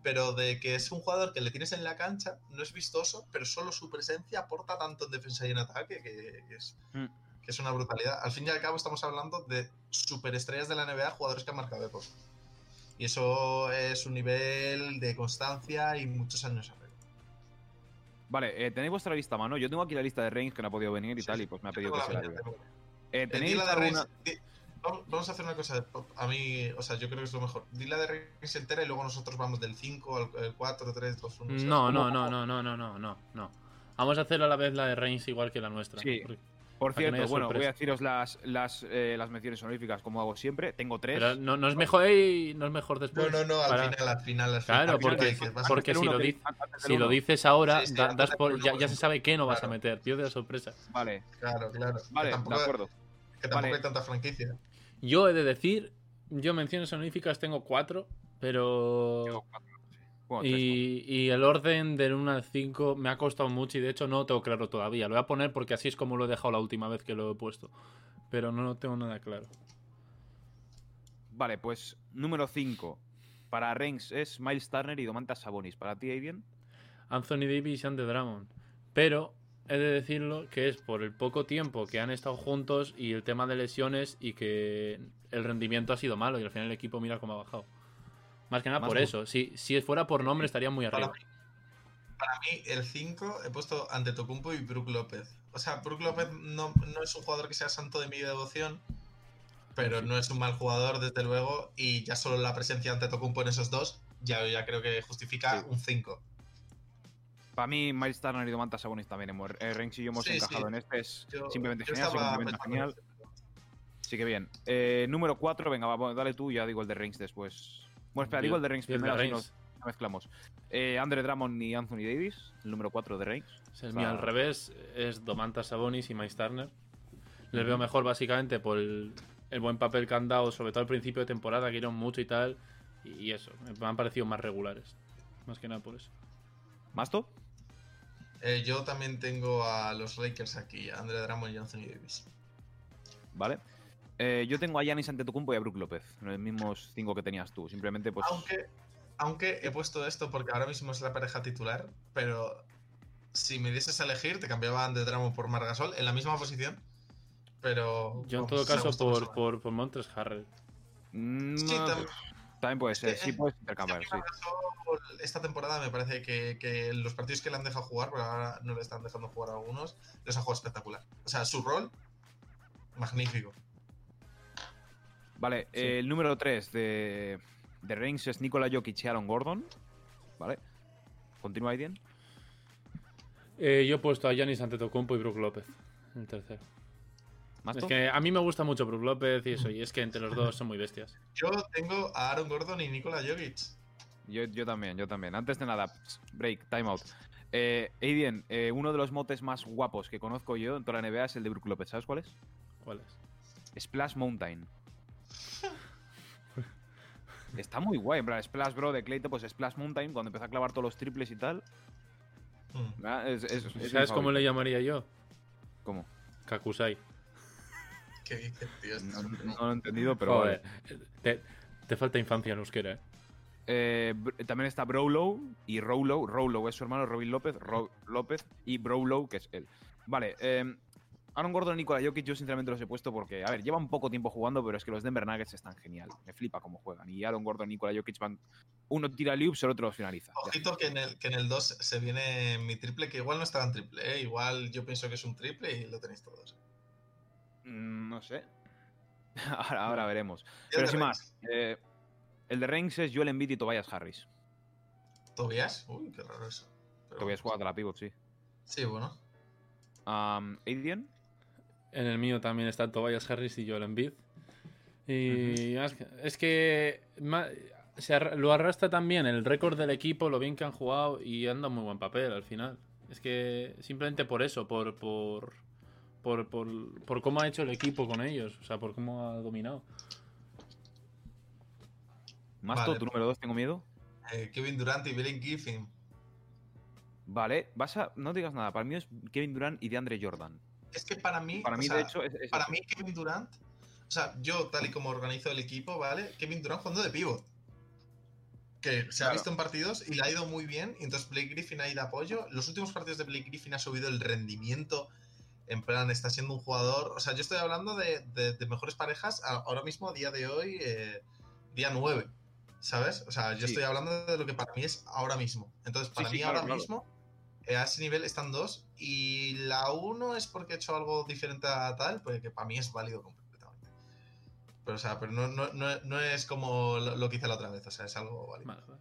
Pero de que es un jugador que le tienes en la cancha, no es vistoso, pero solo su presencia aporta tanto en defensa y en ataque que, es. Mm que es una brutalidad. Al fin y al cabo estamos hablando de superestrellas de la NBA, jugadores que han marcado época. Y eso es un nivel de constancia y muchos años arriba. Vale, eh, tenéis vuestra lista a mano. Yo tengo aquí la lista de Reigns que no ha podido venir y tal, y pues me ha pedido que la se la eh, eh, ¿Tenéis la de Vamos a hacer una cosa. A mí, o sea, yo creo que es lo mejor. Di la de Reigns entera y luego nosotros vamos del 5 al 4, 3, 2, 1. No, no, no, no, no, no, no, no. Vamos a hacer a la vez la de Reigns igual que la nuestra. Sí. Por cierto, bueno, voy a deciros las, las, eh, las menciones honoríficas como hago siempre. Tengo tres. Pero no, no es mejor no es mejor después. No, no, no, al final, al final, al Claro, porque, porque si, lo, si lo, dices ahora, das por, ya, ya, se sabe que no vas a meter, pierde la sorpresa. Vale. Claro, claro. Vale, de acuerdo. Que tampoco hay tanta franquicia. Yo he de decir, yo menciones honoríficas tengo cuatro, pero. Tengo cuatro y, el orden del 1 al 5 me ha costado mucho y de hecho no lo tengo claro todavía. Lo voy a poner porque así es como lo he dejado la última vez que lo he puesto. Pero no lo tengo nada claro. Vale, pues número 5. Para Reigns es Miles Turner y Domantas Sabonis. ¿Para ti, Aiden? Anthony Davis y Andy Drummond. Pero he de decirlo que es por el poco tiempo que han estado juntos y el tema de lesiones y que el rendimiento ha sido malo y al final el equipo mira cómo ha bajado. Más que nada por eso. Si, si fuera por nombre estaría muy arriba. Para mí, el 5 he puesto ante Tocumpo y Brook López. O sea, Brook López no, es un jugador que sea santo de mi devoción, pero no es un mal jugador, desde luego, y ya solo la presencia ante Tocumpo en esos dos, ya, ya creo que justifica un 5. Para mí, Miles Turner y Domantas Sabonis también. Eh, Renks y yo hemos encajado en este. Es simplemente genial, genial. Sí que bien. Eh, número 4, venga, va, dale tú y ya digo el de Reigns después. Bueno, espera, digo el de Reigns primero, así nos mezclamos. Eh, Andre Drummond y Anthony Davis, el número 4 de Reigns. el mío al revés, es Domantas Sabonis y Miles Turner. Les veo mejor básicamente por el, buen papel que han dado, sobre todo al principio de temporada, que iron mucho y tal. Y eso, me han parecido más regulares. Más que nada por eso. ¿Masto? Eh, yo también tengo a los Lakers aquí, a Andre Drummond y Anthony Davis. Vale. Eh, yo tengo a Giannis Antetokounmpo y a Brook López, los mismos cinco que tenías tú. Simplemente, pues. Aunque, aunque he puesto esto porque ahora mismo es la pareja titular, pero si me dieses a elegir, te cambiaba a Andre Drummond por Margasol en la misma posición. Pero. Yo en todo caso por, por, por Montres Harrell. mm, Sí, también puede ser. que, Sí, puedes a intercambiar, sí. Esta temporada me parece que, que los partidos que le han dejado jugar, porque ahora no le están dejando jugar a algunos, los ha jugado espectacular. O sea, su rol, magnífico. Vale, eh, el número 3 de, de Reigns es Nikola Jokic y Aaron Gordon. Vale. Continúa, Aiden. Eh, yo he puesto a Giannis Antetokounmpo y Brook López. El tercero. Es que a mí me gusta mucho Brook López y eso, y es que entre los dos son muy bestias. Yo tengo a Aaron Gordon y Nikola Jokic. Yo, yo también, yo también. Antes de nada, break, time out. Eh, Aiden, eh, uno de los motes más guapos que conozco yo en toda la NBA es el de Brook López. ¿Sabes cuál es? ¿Cuál es? Splash Mountain. Está muy guay, en plan, Splash Bro de Clayton, pues Splash Mountain, cuando empezó a clavar todos los triples y tal. Mm. ¿verdad? Es, es- es mi ¿Sabes cómo favorito. le llamaría yo? ¿Cómo? Kakusai. ¿Qué dices, tío? Esto No, lo he entendido, pero Joder, vale. te, te falta infancia en euskera, ¿eh? Eh, también está Brolow y Rowlow. Rowlow es su hermano Robin López, Ro- López y Brolow, que es él. Vale, eh, Aaron Gordon y Nikola Jokic yo sinceramente los he puesto porque, a ver, llevan poco tiempo jugando, pero es que los Denver Nuggets están genial. Me flipa cómo juegan. Y Aaron Gordon y Nikola Jokic van... Uno tira loops, el otro los finaliza. Ojito que en, el, que en el 2 se viene mi triple, que igual no está tan triple, ¿eh? Igual yo pienso que es un triple y lo tenéis todos. Mm, no sé. [laughs] ahora, ahora veremos. Pero sin más, eh, el de Reigns es Joel Embiid y Tobias Harris. ¿Tobias? Uy, qué raro eso. Pero Tobias bueno. juega de la pivot, sí. Sí, bueno. Um, Aiden, En el mío también está Tobias Harris y Joel Embiid. Y es que- es que ma- se arra- lo arrastra también el récord del equipo, lo bien que han jugado y anda muy buen papel al final. Es que simplemente por eso, por, por, por, por, por cómo ha hecho el equipo con ellos, o sea, por cómo ha dominado. Masto, Vale. tu número 2, tengo miedo. Eh, Kevin Durant y Billy Griffin. Vale, vas a. No digas nada. Para mí es Kevin Durant y DeAndre Jordan. Es que para mí. Para mí, sea, de hecho, es. es Para mí, Kevin Durant. O sea, yo, tal y como organizo el equipo, ¿vale? Kevin Durant jugando de pivot. Que se ha visto en partidos y le ha ido muy bien. Y entonces Blake Griffin ha ido apoyo. Los últimos partidos de Blake Griffin ha subido el rendimiento. En plan, está siendo un jugador. O sea, yo estoy hablando de, de- de mejores parejas ahora mismo, a día de hoy, eh, día 9. ¿Sabes? O sea, yo Sí. estoy hablando de lo que para mí es ahora mismo. Entonces, para sí, mí claro, ahora claro. mismo, a ese nivel están dos. Y la uno es porque he hecho algo diferente a tal, porque para mí es válido completamente. Pero, o sea, pero no, no, no, no es como lo, lo que hice la otra vez. O sea, es algo válido. Vale, vale.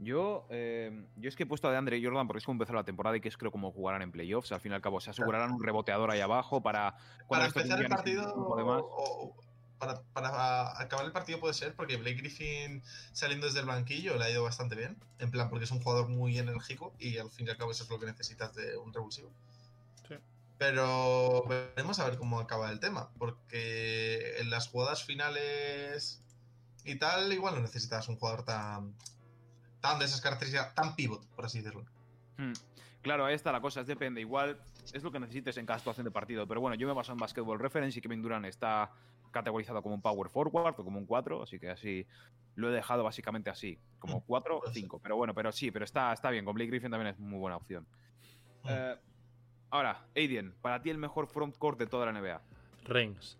Yo, eh, yo es que he puesto a DeAndre Jordan porque es como empezó la temporada y que es creo como jugarán en playoffs. Al fin y al cabo, se asegurarán un reboteador ahí abajo para. Para empezar el partido. de o- para, para acabar el partido puede ser porque Blake Griffin saliendo desde el banquillo le ha ido bastante bien. En plan, porque es un jugador muy enérgico y al fin y al cabo eso es lo que necesitas de un revulsivo. Sí. Pero veremos a ver cómo acaba el tema. Porque en las jugadas finales y tal, igual no necesitas un jugador tan. tan de esas características, tan pivot, por así decirlo. Hmm. Claro, ahí está la cosa, es depende. Igual es lo que necesites en cada situación de partido. Pero bueno, yo me baso en Basketball Reference y Kevin Durant está categorizado como un power forward o como un 4, así que así lo he dejado básicamente así, como 4 o Pues- 5. Pero bueno, pero sí, pero está, está bien. Con Blake Griffin también es muy buena opción. Mm. Eh, ahora, Aiden, para ti el mejor frontcourt de toda la NBA. Reigns.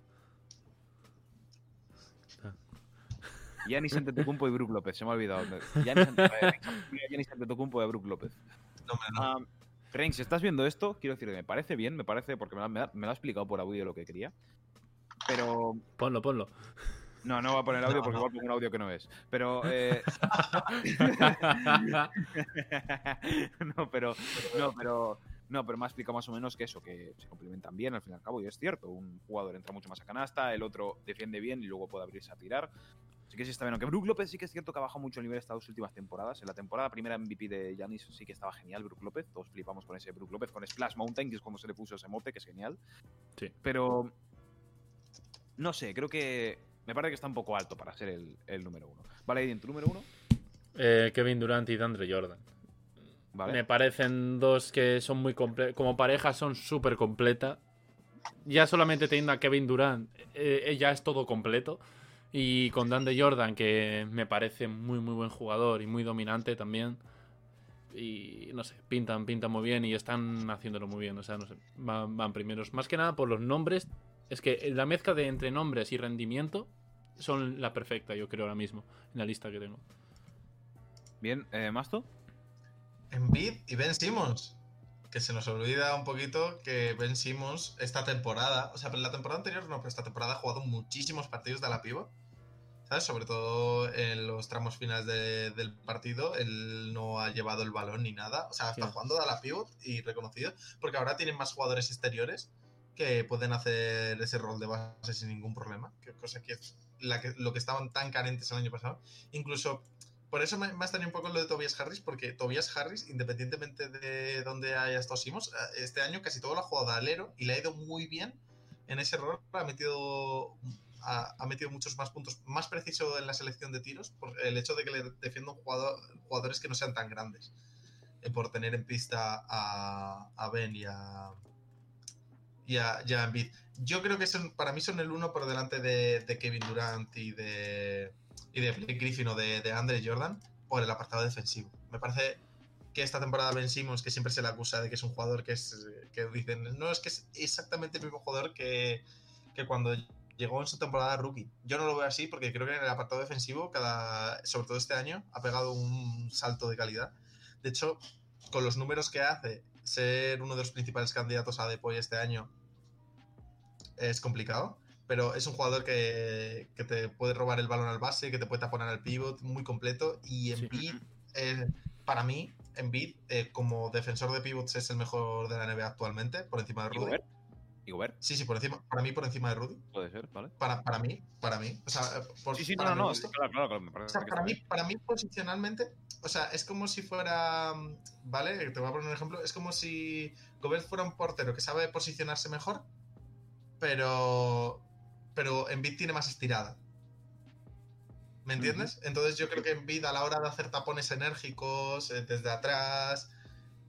Giannis Antetokounmpo y Brook López, se me ha olvidado. Ante- [laughs] eh, Antetokounmpo y Brook López. No. Ah, Reigns, si estás viendo esto, quiero decir que me parece bien, me parece, porque me lo, me lo- me lo ha explicado por audio lo que quería. Pero. Ponlo, ponlo. No, no voy a poner audio No, porque no. igual pongo un audio que no es. Pero. eh, [laughs] no, pero. No, pero. No, pero me ha explicado más o menos que eso, que se complementan bien al fin y al cabo, y es cierto. Un jugador entra mucho más a canasta, el otro defiende bien y luego puede abrirse a tirar. Así que sí está bien. Aunque Brook López sí que es cierto que ha bajado mucho el nivel estas dos últimas temporadas. En la temporada primera MVP de Yanis sí que estaba genial Brook López. Todos flipamos con ese Brook López, con Splash Mountain, que es cuando se le puso ese mote, que es genial. Sí. Pero. No sé, creo que. Me parece que está un poco alto para ser el, el número uno. Vale, Aiden, ¿tu número uno? Eh, Kevin Durant y Dandre Jordan. ¿Vale? Me parecen dos que son muy completas. Como pareja son súper completa. Ya solamente teniendo a Kevin Durant, eh, ya es todo completo. Y con Dan de Jordan, que me parece muy, muy buen jugador y muy dominante también. Y no sé, pintan, pintan muy bien y están haciéndolo muy bien. O sea, no sé, van, van primeros. Más que nada por los nombres. Es que la mezcla de entre nombres y rendimiento son la perfecta, yo creo, ahora mismo, en la lista que tengo. Bien, eh, ¿Masto? Embiid y Ben Simmons. Que se nos olvida un poquito que Ben Simmons esta temporada, o sea, pero la temporada anterior no, pero esta temporada ha jugado muchísimos partidos de la pivot. ¿Sabes? Sobre todo en los tramos finales de- del partido, él no ha llevado el balón ni nada. O sea, está Sí. jugando a la pivot y reconocido, porque ahora tienen más jugadores exteriores que pueden hacer ese rol de base sin ningún problema. Que cosa que es la que, lo que estaban tan carentes el año pasado. Incluso por eso me, me ha un poco lo de Tobias Harris, porque Tobias Harris, independientemente de dónde haya estado Simons, eh, este año casi todo lo ha jugado de alero y le ha ido muy bien en ese rol. Ha metido, ha, ha metido muchos más puntos, más preciso en la selección de tiros, por el hecho de que le defienda un jugador, jugadores que no sean tan grandes, eh, por tener en pista a, a Ben y a, y a, y a Embiid. Yo creo que son, para mí son el uno por delante de, de Kevin Durant y de, y de Blake Griffin o de, de Andre Jordan por el apartado defensivo. Me parece que esta temporada Ben Simmons, que siempre se le acusa de que es un jugador que es que dicen, no, es que es exactamente el mismo jugador que, que cuando llegó en su temporada rookie. Yo no lo veo así porque creo que en el apartado defensivo, cada, sobre todo este año, ha pegado un salto de calidad. De hecho, con los números que hace, ser uno de los principales candidatos a Depoy este año es complicado, pero es un jugador que, que te puede robar el balón al base, que te puede taponar al pivot, muy completo. Y Sí. Embiid, eh, para mí, Embiid, eh, como defensor de pivots, es el mejor de la NBA actualmente, por encima de ¿Y Rudy. Gobert? ¿Y Gobert? Sí, sí, por encima, para mí, por encima de Rudy. Puede ser, ¿vale? Para, para mí, para mí. O sea, por, Sí, sí, para no, no. gusto. Claro, claro, claro, me O parece sea, que para mí, bien. para mí posicionalmente, o sea, es como si fuera, ¿vale? Te voy a poner un ejemplo, es como si Gobert fuera un portero que sabe posicionarse mejor, pero pero Embiid tiene más estirada. ¿Me entiendes? Entonces yo creo que Embiid a la hora de hacer tapones enérgicos eh, desde atrás,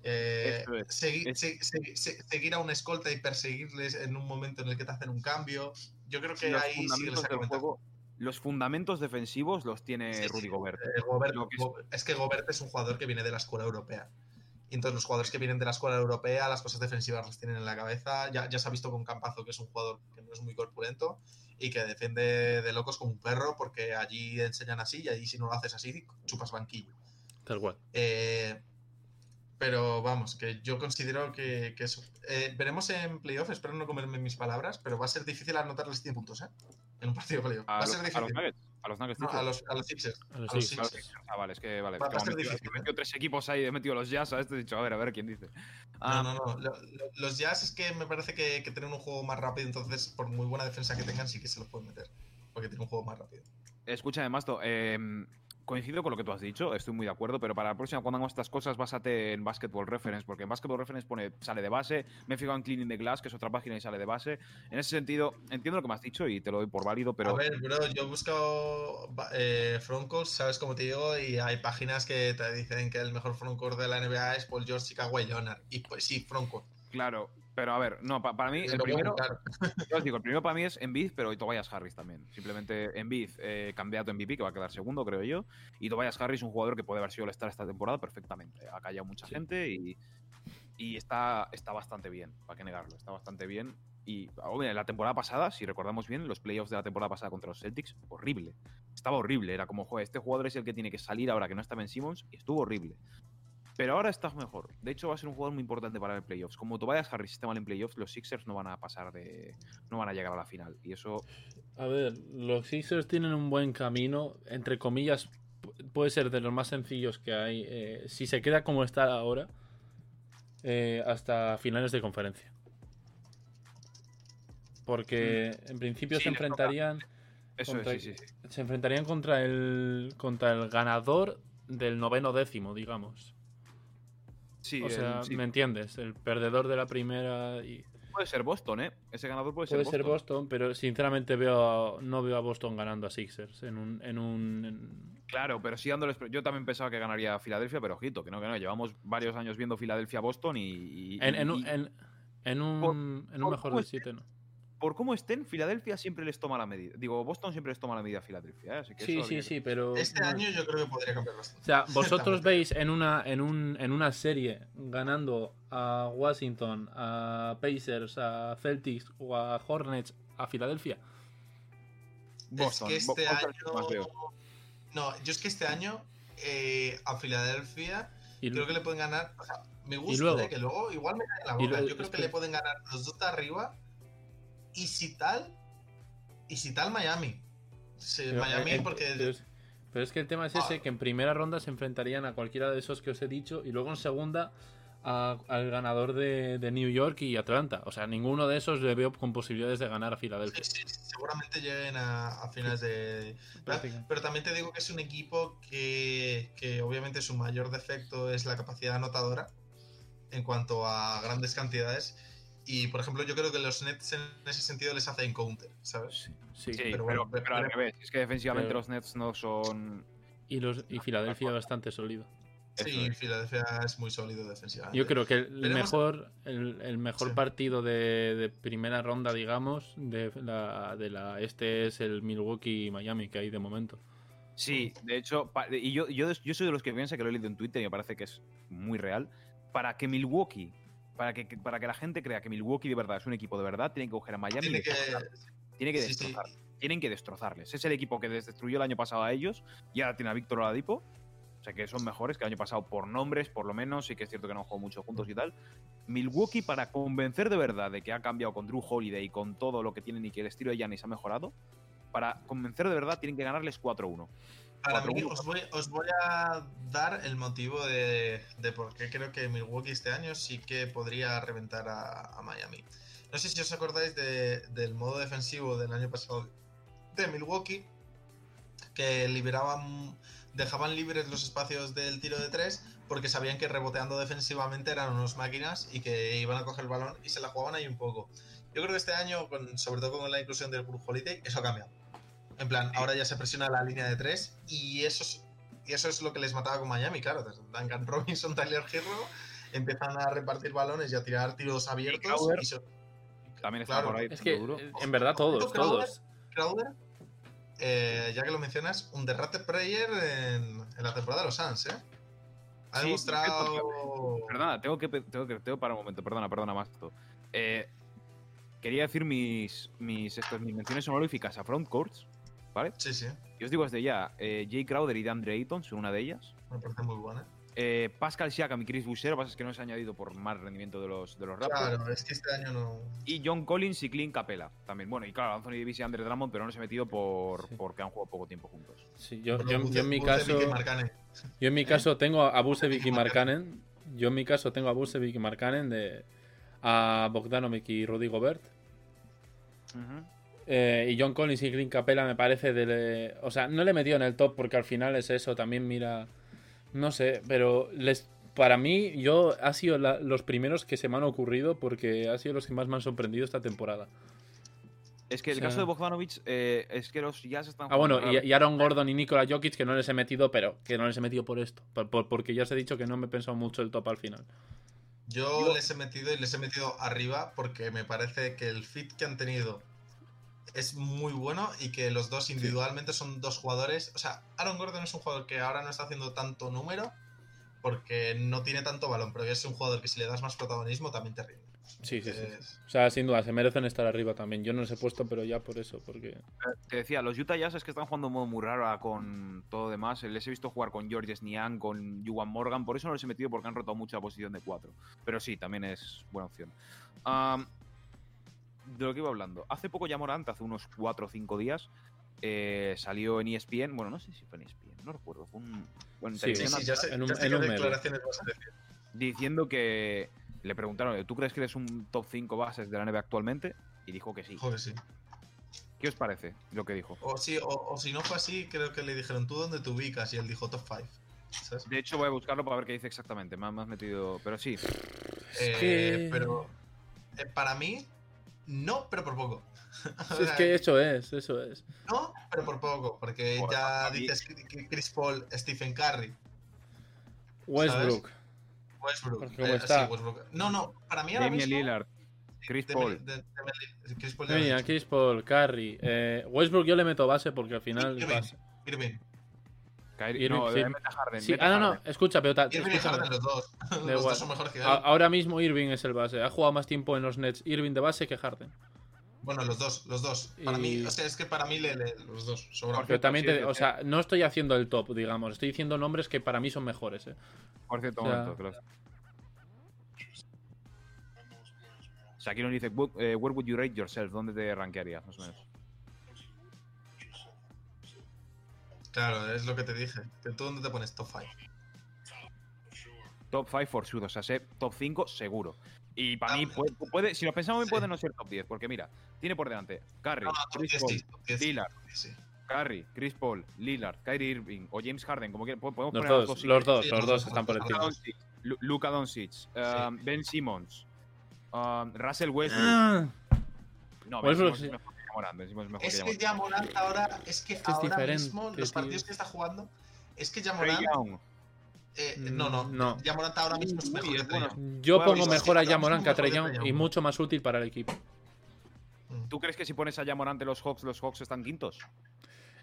eh, Eso es, segui- es- se- se- se- seguir a un escolta y perseguirles en un momento en el que te hacen un cambio, yo creo que los ahí sí les juego, los fundamentos defensivos los tiene Sí, Rudy sí. Gobert. Eh, Gobert- es... que Gobert es un jugador que viene de la escuela europea. Y entonces los jugadores que vienen de la escuela europea, las cosas defensivas las tienen en la cabeza. Ya, ya se ha visto con Campazo, que es un jugador que no es muy corpulento y que defiende de locos como un perro, porque allí enseñan así y allí si no lo haces así, chupas banquillo. Tal cual. Eh, pero vamos, que yo considero que, que eso. Eh, veremos en playoff, espero no comerme mis palabras, pero va a ser difícil anotarles 100 puntos, ¿eh? En un partido de playoff. A, Va a los, ser a los difícil. Nuggets. A los Nuggets. No, a, los, a los Sixers. A los A los Sixers. Sixers. Ah, vale, es que vale. Va- a ser he metido- difícil, he metido tres equipos ahí, he metido los Jazz a este, he dicho, a ver, a ver quién dice. Ah, No, no, no. Lo- lo- Los Jazz es que me parece que, que tienen un juego más rápido, entonces por muy buena defensa que tengan sí que se los pueden meter. Porque tienen un juego más rápido. Escucha, además, to- eh, coincido con lo que tú has dicho, estoy muy de acuerdo, pero para la próxima, cuando hagamos estas cosas, básate en Basketball Reference, porque en Basketball Reference pone, sale de base, me he fijado en Cleaning the Glass, que es otra página y sale de base. En ese sentido, entiendo lo que me has dicho y te lo doy por válido, pero A ver, bro, yo busco ba- eh, frontcourts, ¿sabes cómo te digo? Y hay páginas que te dicen que el mejor frontcourt de la NBA es Paul George, y Leonard. Y pues sí, frontcourt. claro. Pero a ver, no, pa- para mí, el lo primero, [laughs] yo os digo, el primero para mí es Embiid, pero y Tobias Harris también. Simplemente Embiid, eh, candidato MVP, que va a quedar segundo, creo yo. Y Tobias Harris, un jugador que puede haber sido el star esta temporada perfectamente. Ha callado mucha Sí. gente y, y está, está bastante bien, para qué negarlo, está bastante bien. Y la temporada pasada, si recordamos bien, los playoffs de la temporada pasada contra los Celtics, horrible. Estaba horrible, era como, joder, este jugador es el que tiene que salir ahora que no está Ben Simmons, y estuvo horrible. Pero ahora está mejor. De hecho, va a ser un jugador muy importante para el playoffs. Como Tobias Harris esté mal en playoffs, los Sixers no van a pasar de. no van a llegar a la final. Y eso A ver, los Sixers tienen un buen camino, entre comillas, pu- puede ser de los más sencillos que hay. eh, si se queda como está ahora, eh, hasta finales de conferencia. Porque en principio Sí, se enfrentarían, Eso Contra- es, sí. se enfrentarían contra el contra el ganador del noveno décimo, digamos. Sí, o sea, el- sí. ¿me entiendes? El perdedor de la primera y puede ser Boston, ¿eh? Ese ganador puede, Puede ser ser Boston. Boston, pero sinceramente veo a- no veo a Boston ganando a Sixers en un. En un en- Claro, pero sí dándoles. Yo también pensaba que ganaría Filadelfia, pero ojito, que no, que no. Llevamos varios años viendo Filadelfia-Boston y. y- en, en y- un, en, en un, en un mejor de 7, ¿no? Por cómo estén, Filadelfia siempre les toma la medida. Digo, Boston siempre les toma la medida a Filadelfia, ¿eh? Así que Sí, eso sí, que- sí, pero. Este año yo creo que podría cambiar O bastante. sea, [laughs] vosotros veis en una, en, un, en una serie ganando a Washington, a Pacers, a Celtics o a Hornets, a Filadelfia. Boston. es que Bo- este año. No, yo es que este año eh, a Filadelfia Y creo que le pueden ganar. O sea, me gusta, luego- eh, que luego igual me cae en la y boca. luego- yo creo que- le pueden ganar los dos de arriba. Y si tal. Y si tal, Miami. Sí, pero, Miami, eh, eh, porque. pero es, pero es que el tema es ese, Ah. que en primera ronda se enfrentarían a cualquiera de esos que os he dicho y luego en segunda a- al ganador de, de New York y Atlanta. O sea, ninguno de esos le veo con posibilidades de ganar a Filadelfia. Sí, sí, seguramente lleguen a, a finales de. Pero también te digo que es un equipo que, que obviamente su mayor defecto es la capacidad anotadora en cuanto a grandes cantidades. Y por ejemplo, yo creo que los Nets en ese sentido les hacen counter, ¿sabes? Sí, sí. Sí, pero pero, bueno, pero al revés. Es que defensivamente pero- los Nets no son. Y, los, y Filadelfia bastante sólido. Sí, es. Filadelfia es muy sólido defensivamente. Yo creo que el Veremos- mejor, el, el mejor Sí. partido de, de primera ronda, digamos, de la, de la este es el Milwaukee-Miami que hay de momento. Sí, de hecho, pa- y yo, yo, yo soy de los que piensa que lo he leído en Twitter y me parece que es muy real. Para que Milwaukee, para que, para que la gente crea que Milwaukee de verdad es un equipo de verdad, tienen que coger a Miami Tiene y que. sí, sí. destrozar- Tienen que destrozarles. Es el equipo que les destruyó el año pasado a ellos y ahora tiene a Víctor Oladipo. O sea que son mejores que el año pasado por nombres, por lo menos. Sí que es cierto que no han jugado mucho juntos y tal. Milwaukee, para convencer de verdad de que ha cambiado con Drew Holiday y con todo lo que tienen y que el estilo de Giannis ha mejorado, para convencer de verdad tienen que ganarles 4-1. Para mí, os voy, os voy a dar el motivo de, de por qué creo que Milwaukee este año sí que podría reventar a, a Miami. No sé si os acordáis de- del modo defensivo del año pasado de Milwaukee, que liberaban, dejaban libres los espacios del tiro de tres porque sabían que reboteando defensivamente eran unos máquinas y que iban a coger el balón y se la jugaban ahí un poco. Yo creo que este año, con- sobre todo con la inclusión del Holiday, eso ha cambiado. En plan, ahora ya se presiona la línea de tres y eso es, y eso es lo que les mataba con Miami, claro. Duncan Robinson, [laughs] Tyler Hero empiezan a repartir balones y a tirar tiros abiertos. Crowder. Y so- También está Claro. por ahí. Es que, duro. en verdad, todos, todos. Crowder, eh, ya que lo mencionas, un derrate player en, en la temporada de los Suns, ¿eh? Ha Sí, demostrado. Perdona, tengo que, tengo que tengo que parar un momento, perdona, perdona, Masto. Eh, quería decir mis, mis, estos, mis menciones honoríficas a frontcourts, ¿vale? Sí, sí, Y os digo desde ya, eh, Jay Crowder y DeAndre Ayton son una de ellas. me parece muy buena. Eh, Pascal Siakam y Chris Boucher, lo que pasa es que no se ha añadido por mal rendimiento de los, de los Raptors. Claro, es que este año no. Y John Collins y Clint Capella también. Bueno, y claro, Anthony Davis y Andre Drummond, pero no se ha metido por, Sí. porque han jugado poco tiempo juntos. Sí, yo, yo- en mi caso, yo en mi caso tengo a Busevic y Markkanen. Yo en mi caso tengo a Busevic y Markkanen de a Bogdanovic y Rudy Gobert. Eh, y John Collins y Clint Capella me parece de... O sea, no le he metido en el top porque al final es eso, también mira... No sé, pero les, para mí yo ha sido la- los primeros que se me han ocurrido porque ha sido los que más me han sorprendido esta temporada. Es que el O sea- caso de Bogdanovich eh, es que los Jazz están Ah, bueno, y, Aaron Gordon y Nikola Jokic que no les he metido, pero que no les he metido por esto. por- por- porque ya os he dicho que no me he pensado mucho el top al final. Yo Yo- les he metido y les he metido arriba porque me parece que el fit que han tenido es muy bueno y que los dos individualmente son dos jugadores. O sea, Aaron Gordon es un jugador que ahora no está haciendo tanto número porque no tiene tanto balón, pero es un jugador que si le das más protagonismo también te rinde. Sí, sí, sí. O sea, sin duda, se merecen estar arriba también. Yo no les he puesto, pero ya por eso, porque... Te decía, los Utah Jazz es que están jugando un modo muy raro con todo demás. Les he visto jugar con Georges Niang, con Juwan Morgan. Por eso no les he metido porque han rotado mucho la posición de 4. Pero sí, también es buena opción. De lo que iba hablando. Hace poco ya Morant, hace unos 4 o 5 días, eh, salió en ESPN. Bueno, no sé si fue en ESPN, no recuerdo. Fue un, bueno, en Sí, sí, televisión sí, ya sé, en un- ya sé en qué un declaraciones vas a decir. diciendo que le preguntaron, ¿tú crees que eres un top 5 bases de la NBA actualmente? Y dijo que sí. Joder, sí. ¿Qué os parece lo que dijo? O, sí, o, o si no fue así, creo que le dijeron, ¿tú dónde te ubicas? Y él dijo top 5. ¿sabes? De hecho, voy a buscarlo para ver qué dice exactamente. Me has metido. Pero sí, Eh, Pero eh, para mí, no, pero por poco. Sí, [laughs] es que eso es, eso es. No, pero por poco, porque Por- ya mí- dices que Chris Paul, Stephen Curry, Westbrook. Westbrook. Eh, está- sí, Westbrook. No, no, para mí ahora Damian mismo... Lillard, Chris Paul. de- Chris Mira. Chris Paul, Curry. eh, Westbrook yo le meto base porque al final. Irving. Irving. Kyrie- Irving, no, sí. Harden. Sí, ah, no, no, Harden. escucha, pero. Irving y. Harden, los dos. [laughs] los igual. dos son mejores que. A- Ahora mismo Irving es el base. Ha jugado más tiempo en los Nets Irving de base que Harden. Bueno, los dos, los dos. Para Y- mí, o sea, es que para mí le, le- los dos sobran. Pero también, te- o sea, no estoy haciendo el top, digamos. Estoy diciendo nombres que para mí son mejores. eh. Por cierto, o sea- momento. que los- Shaquille dice, "Wo- eh, where would you rate yourself? ¿Dónde te rankearías, más o menos? Claro, es lo que te dije. Que tú dónde te pones top 5. Top 5 for sure, o sea, sé top 5 seguro. Y para Ah, mí, puede, puede- si lo pensamos bien, sí. puede no ser top 10, porque mira, tiene por delante Curry, No, no, Chris 10 Paul, sí, top 10 sí, Lillard, top 10 sí. Curry, Chris Paul, Lillard, Kyrie Irving o James Harden, como quieran, podemos Los poner dos, dos los dos, Sí, los los dos están por los encima. Luka Doncic, um, Ben Simmons, um, Russell Westbrook. Ah, no, Westbrook Ben Simmons sí. es mejor es mejor Es que que ya Morant ahora, es que Es que es ahora diferente, mismo, los tío. partidos que está jugando, es que ya Trey Morant, Young. eh, no, no, No. ya Morant ahora mismo es mejor que es. Yo pongo mejor a sí, mismo que a Trae y mucho más útil para el equipo. Mm. ¿Tú crees que si pones a Yamorant ante los Hawks, los Hawks están quintos?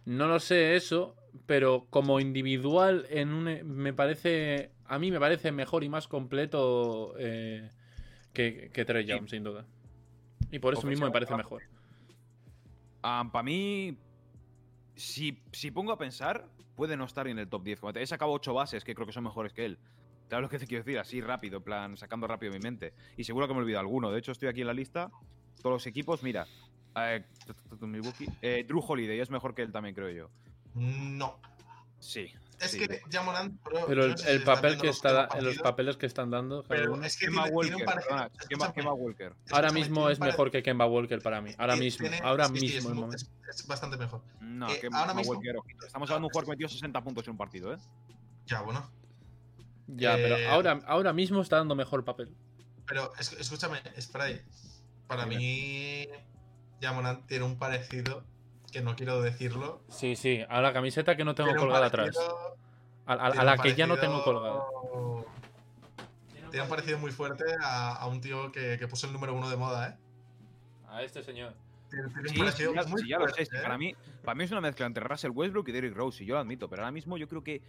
No lo sé eso, pero como individual en un me parece a mí me parece mejor y más completo eh, que, que Trey Sí. Young, sin duda. Y por eso mismo me parece mejor. Para mí, si, si pongo a pensar, puede no estar en el top 10. Como te- He sacado 8 bases que creo que son mejores que él. ¿Sabes lo que te quiero decir? Así rápido, en plan, sacando rápido mi mente. Y seguro que me he olvidado alguno. De hecho, estoy aquí en la lista. Todos los equipos, mira. Eh, Drew Holiday es mejor que él también, creo yo. No. Sí. Es sí. que ya Morant, bro, Pero el, no sé el si estás papel que los está los partidos, papeles que están dando Pero uno. es que Kemba Walker, Kemba, Kemba. Ahora mismo es mejor que Kemba Walker para mí. Ahora mismo, tiene- ahora sí, sí, mismo es, el mu- momento. es- es bastante mejor. No, Eh, Kemba ahora mismo- Walker, ojito. Estamos hablando de un jugador que metió 60 puntos en un partido, ¿eh? Ya, bueno. Ya, pero eh, ahora, ahora mismo está dando mejor papel. Pero es- escúchame, Spray. Para mí, ya Morant tiene un parecido que no quiero decirlo. Sí, sí, a la camiseta que no tengo colgada atrás. A, a- a tiene la que ya no tengo colgada. Tiene un parecido muy fuerte a, a un tío que, que puso el número uno de moda, ¿eh? A este señor. Tiene, tiene un Sí, parecido sí, ya, muy sí, ya lo sé. sí, ¿eh? Para, mí, para mí es una mezcla entre Russell Westbrook y Derrick Rose, y yo lo admito, pero ahora mismo yo creo que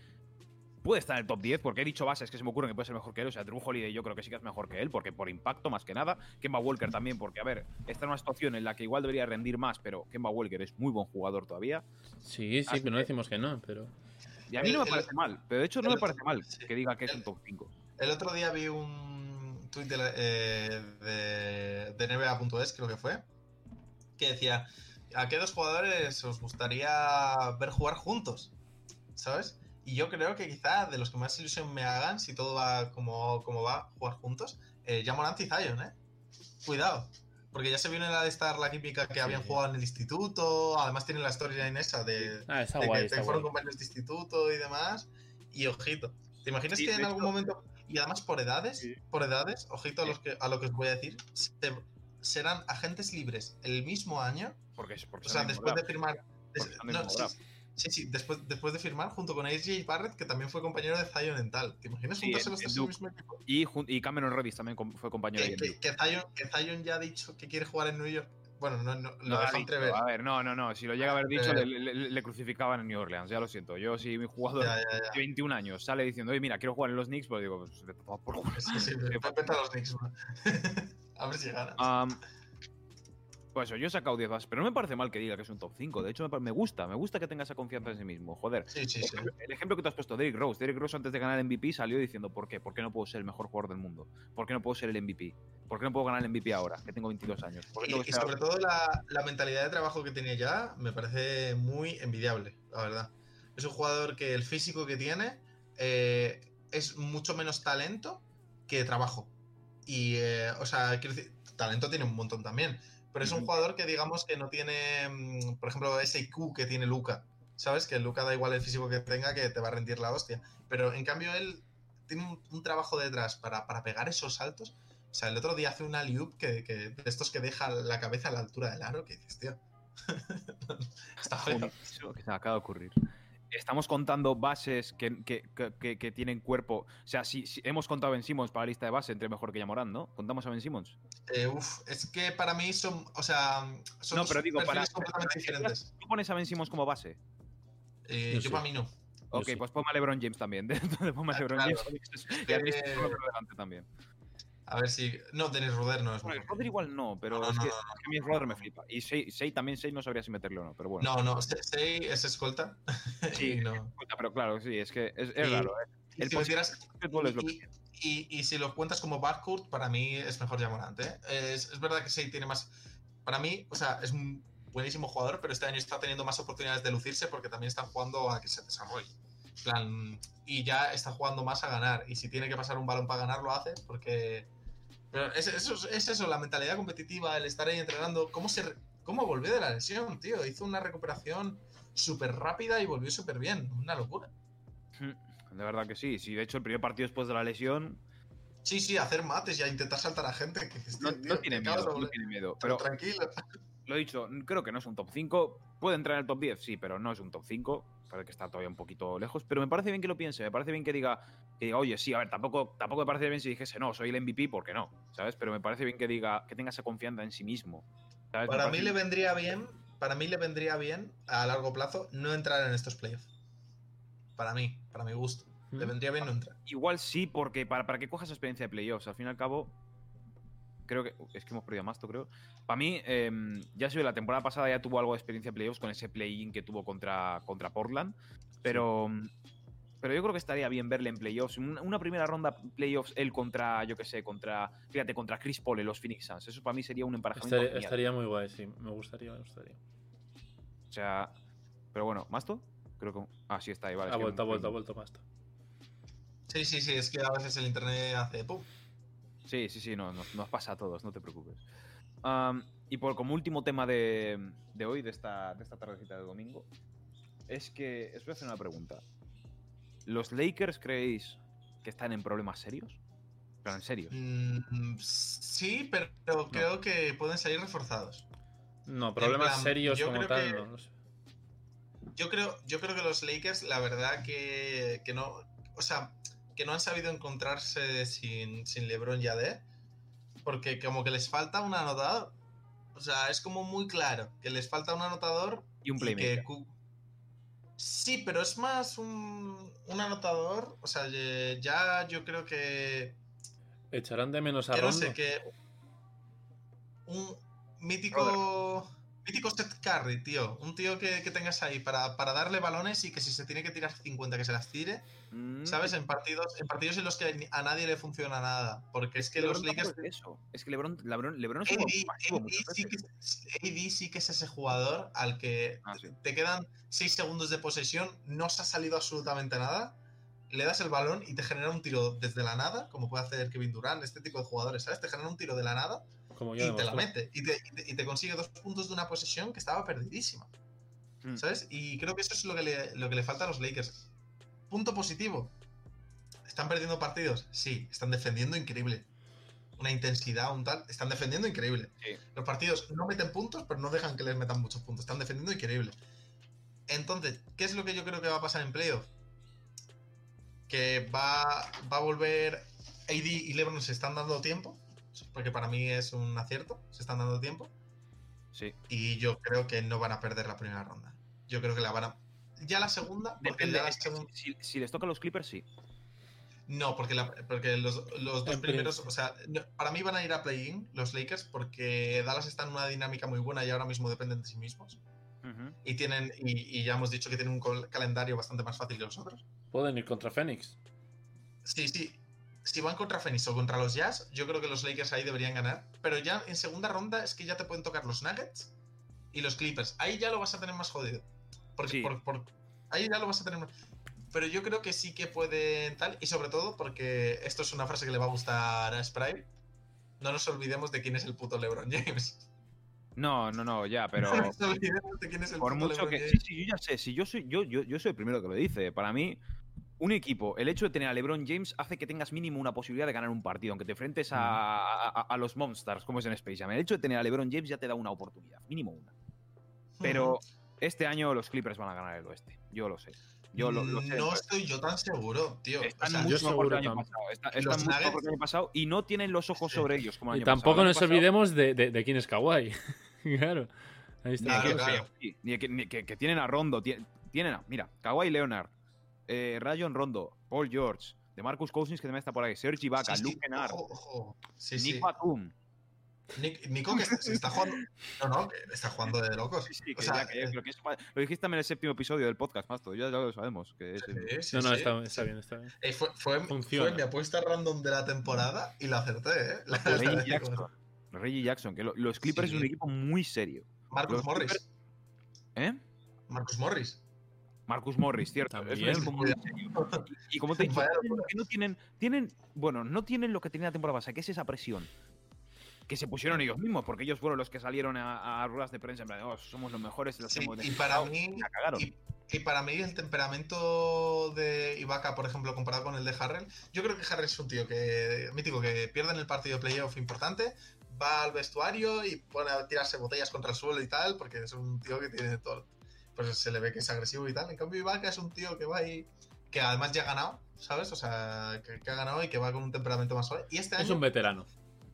puede estar en el top 10, porque he dicho bases que se me ocurren que puede ser mejor que él. O sea, Drew Holiday yo creo que sí que es mejor que él, porque por impacto más que nada. Kemba Walker también, porque a ver, está en una situación en la que igual debería rendir más, pero Kemba Walker es muy buen jugador todavía. Sí, sí, Así pero no decimos que no, pero. Y a mí no me el- parece mal, pero de hecho no el- me parece mal sí. que diga que es El- un top 5. El otro día vi un tuit de, eh, de, de NBA.es, creo que fue, que decía, ¿a qué dos jugadores os gustaría ver jugar juntos? ¿Sabes? Y yo creo que quizá de los que más ilusión me hagan, si todo va como, como va, jugar juntos, eh, ya Morant y Zion, ¿eh? Cuidado. Porque ya se viene la de estar la química que habían Sí. jugado en el instituto, además tienen la storyline esa de, Ah, está de guay, que está fueron guay. compañeros de instituto y demás. Y ojito. ¿Te imaginas Sí, que en algún hecho- momento, y además por edades, Sí. por edades, ojito a, los que, a lo que os voy a decir, se- serán agentes libres el mismo año, Porque, porque o sea, después de firmar... del no, sí, sí, sí, después, después de firmar junto con AJ Barrett, que también fue compañero de Zion en tal. ¿Te imaginas Sí, juntarse en- los tres en el mismo equipo? Y, Cameron Reddish también fue compañero Que, de que, que Zion, que Zion ya ha dicho que quiere jugar en New York. Bueno, no, no, lo No, entrever. a ver, no, no, no. Si lo llega a haber dicho, Eh. le, le- le crucificaban en New Orleans. Ya lo siento. Yo, si mi jugador Ya, ya, ya. de 21 años sale diciendo, oye, mira, quiero jugar en los Knicks, pues digo, pues, por culo. Sí, sí, [laughs] vete a los Knicks. [laughs] A ver si ganas. Pues eso, yo he sacado 10 bases, pero no me parece mal que diga que es un top 5. De hecho, me, gusta, me gusta que tenga esa confianza en sí mismo. Joder. Sí, sí, sí. El, ejemplo que te has puesto, Derrick Rose. Derrick Rose antes de ganar el MVP salió diciendo, ¿por qué? ¿Por qué no puedo ser el mejor jugador del mundo? ¿Por qué no puedo ser el MVP? ¿Por qué no puedo ganar el MVP ahora, que tengo 22 años? ¿Por qué Y, tengo sobre todo la, la mentalidad de trabajo que tiene ya me parece muy envidiable, la verdad. Es un jugador que el físico que tiene eh, es mucho menos talento que trabajo. Y, eh, o sea, quiero decir, talento tiene un montón también. Pero es un jugador que digamos que no tiene, mm, por ejemplo, ese IQ que tiene Luca. ¿Sabes? Que Luca da igual el físico que tenga, que te va a rendir la hostia. Pero en cambio él tiene un, un trabajo detrás para, para pegar esos saltos O sea, el otro día hace una loop que, que- de estos que deja la cabeza a la altura del aro, que dices, tío. [laughs] Está feo. Se me acaba de ocurrir. Estamos contando bases que, que- que- tienen cuerpo. O sea, si, si hemos contado a Ben Simmons para la lista de base, entre mejor que Yamorán, ¿no? ¿Contamos a Ben Simmons? Eh, uf, es que para mí son, o sea, son No, pero digo, para- completamente diferentes. ¿Tú pones a Ben Simmons como base? Eh, Yo yo sí. para mí no. Ok, sí. pues ponme a LeBron James también. [laughs] Entonces ponme a LeBron Claro. James. [laughs] Ya tenéis Eh, uno por delante también. A ver si. No, Dennis Roder no es Bueno. Roder igual no, pero No, no, es, que, no, es que mí Roder me flipa. Y Sei, Sei también, Sei no sabría si meterle o no, pero bueno. No, no, Se- Sei es escolta. [laughs] Sí, no. Pero claro, sí, es que es, es Y- raro. ¿eh? El si metieras- es lo que y, y- y si lo cuentas como backcourt, para mí es mejor Jamorant. ¿eh? Es, es verdad que Sei tiene más. Para mí, o sea, es un buenísimo jugador, pero este año está teniendo más oportunidades de lucirse porque también están jugando a que se desarrolle. Plan, y ya está jugando más a ganar. Y si tiene que pasar un balón para ganar, lo hace porque. Pero es, eso, es- es eso, la mentalidad competitiva, el estar ahí entrenando. ¿Cómo, se, cómo volvió de la lesión, tío? Hizo una recuperación súper rápida y volvió súper bien. Una locura. De verdad que sí. Sí, de hecho, el primer partido después de la lesión Sí, sí, hacer mates y a intentar saltar a gente. Que, no, tío, no tío, tiene miedo. No tiene miedo. Pero Pero tranquilo. Lo he dicho, creo que no es un top 5. Puede entrar en el top 10, sí, pero no es un top 5. Parece que está todavía un poquito lejos. Pero me parece bien que lo piense. Me parece bien que diga, que diga oye, sí, a ver, tampoco, tampoco me parece bien si dijese, no, soy el MVP, porque no, ¿sabes? Pero me parece bien que diga, que tenga esa confianza en sí mismo. Para mí le vendría bien, para mí le vendría bien a largo plazo no entrar en estos playoffs. Para mí, para mi gusto. Le Mm. vendría bien no entrar. Igual sí, porque para, para que cojas experiencia de playoffs, al fin y al cabo, creo que. Es que hemos perdido a Masto, creo. Para mí, em, ya sé, la temporada pasada ya tuvo algo de experiencia de playoffs con ese play-in que tuvo contra, contra Portland. Pero. Pero yo creo que estaría bien verle en playoffs. Una, una primera ronda playoffs, él contra, yo qué sé, contra. Fíjate, contra Chris Paul en los Phoenix Suns. Eso para mí sería un emparejamiento. Estaría, estaría muy guay, sí. Me gustaría, me gustaría. O sea. Pero bueno, ¿Masto? Creo que. Ah, sí, está ahí, vale. Ha vuelto, ha vuelto, ha vuelto más. Sí, sí, sí, es que a veces el internet hace pum. Sí, sí, sí, no, nos, nos pasa a todos, no te preocupes. Y por como último tema de, de hoy, de esta, de esta tardecita de domingo, es que os voy a hacer una pregunta. ¿Los Lakers creéis que están en problemas serios? Pero en serio. Mm, sí, pero creo que pueden salir reforzados. No, problemas plan, serios como tal, que- no, no sé. Yo creo, yo creo que los Lakers, la verdad que, que no. O sea, que no han sabido encontrarse sin, sin LeBron y AD. Porque como que les falta un anotador. O sea, es como muy claro que les falta un anotador Y un y que playmaker. Sí, pero es más un, un anotador. O sea, ya yo creo que. Echarán de menos a no Rondo. sé, que. Un mítico. Mítico Seth Curry, tío. Un tío que, que tengas ahí para, para darle balones y que si se tiene que tirar 50 que se las tire. Mm, ¿Sabes? En partidos, en partidos en los que a nadie le funciona nada. Porque es que LeBron los Lakers. es eso. Es que LeBron, LeBron, LeBron es un AD, sí que, es- AD sí que es ese jugador al que Ah, sí. te quedan 6 segundos de posesión, no se ha salido absolutamente nada, le das el balón y te genera un tiro desde la nada, como puede hacer Kevin Durant, este tipo de jugadores, ¿sabes? Te genera un tiro de la nada Como y te la mete. Y te, y te- y te consigue dos puntos de una posesión que estaba perdidísima, Mm. ¿sabes? Y creo que eso es lo que le, lo que le falta a los Lakers. Punto positivo. ¿Están perdiendo partidos? Sí, están defendiendo increíble. Una intensidad, un tal. Están defendiendo increíble. Sí. Los partidos no meten puntos, pero no dejan que les metan muchos puntos. Están defendiendo increíble. Entonces, ¿qué es lo que yo creo que va a pasar en playoff? Que va, va a volver AD y LeBron se están dando tiempo. Porque para mí es un acierto. Se están dando tiempo. Sí. Y yo creo que no van a perder la primera ronda. Yo creo que la van a. Ya la segunda. Porque ya la si, si les toca a los Clippers, sí. No, porque, la- porque los, los dos primeros, o sea, no- para mí van a ir a play-in los Lakers porque Dallas está en una dinámica muy buena y ahora mismo dependen de sí mismos. Y tienen y, y ya hemos dicho que tienen un calendario bastante más fácil que los otros. Pueden ir contra Phoenix. Sí, sí. Si van contra Phoenix o contra los Jazz, yo creo que los Lakers ahí deberían ganar. Pero ya en segunda ronda es que ya te pueden tocar los Nuggets y los Clippers. Ahí ya lo vas a tener más jodido. Porque Sí. por, por- ahí ya lo vas a tener más. Pero yo creo que sí que pueden tal. Y sobre todo porque esto es una frase que le va a gustar a Sprite. No nos olvidemos de quién es el puto LeBron James. No, no, no, ya, [laughs] pero. No nos olvidemos de quién es el Por puto mucho LeBron que. James. Sí, sí, yo ya sé. Si yo soy, yo, yo, yo soy el primero que lo dice. Para mí, un equipo, el hecho de tener a LeBron James hace que tengas mínimo una posibilidad de ganar un partido, aunque te enfrentes a, a- a los Monsters, como es en Space Jam. El hecho de tener a LeBron James ya te da una oportunidad, mínimo una. Pero este año los Clippers van a ganar el oeste. Yo lo sé. Yo lo, lo sé. No estoy yo tan seguro, tío. O Están sea, yo mucho mejor que el año pasado. Están mucho mejor que el año pasado y no tienen los ojos sobre ellos como el Y año tampoco pasado. El nos olvidemos de, de- de quién es Kawhi. [laughs] claro. Ahí está. Claro, que, claro. sí, ni que- ni que- que tienen a Rondo, tie- tienen a, mira, Kawhi Leonard, eh, Rayon Rondo, Paul George, de Marcus Cousins que también está por ahí, Serge Ibaka, sí, sí, Luke Kennard, Nick sí. Batum. Nick- Nico que se está jugando. No, no, que está jugando de locos. Sí, sí, O sea, ya- que- eh, lo, que es- lo dijiste también en el séptimo episodio del podcast, Masto, ya, ya lo sabemos. Que es, sí, sí, No, no, sí. está, está bien, está bien. Eh, fue, fue, mi apuesta random de la temporada y la acerté, ¿eh? [laughs] La- Reggie la- Jackson. Reggie Jackson, que lo- los Clippers Sí. es un equipo muy serio. Marcus Los Morris. Clippers- ¿Eh? Marcus Morris. Marcus Morris, cierto. También. Y, como te [laughs] que no tienen, tienen, bueno, no tienen lo que tenía la temporada pasada, que es esa presión. Que se pusieron ellos mismos, porque ellos fueron los que salieron a, a ruedas de prensa en plan, "Oh, somos los mejores, los Sí, hemos y para demostrado", mí. la cagaron. Y, y para mí el temperamento de Ibaka, por ejemplo, comparado con el de Harrell, yo creo que Harrell es un tío que mítico que pierde en el partido de playoff importante, va al vestuario y pone a tirarse botellas contra el suelo y tal, porque es un tío que tiene todo, pues se le ve que es agresivo y tal. En cambio Ibaka es un tío que va ahí, que además ya ha ganado, ¿sabes? O sea, que, que ha ganado y que va con un temperamento más suave. Y este Es año un veterano.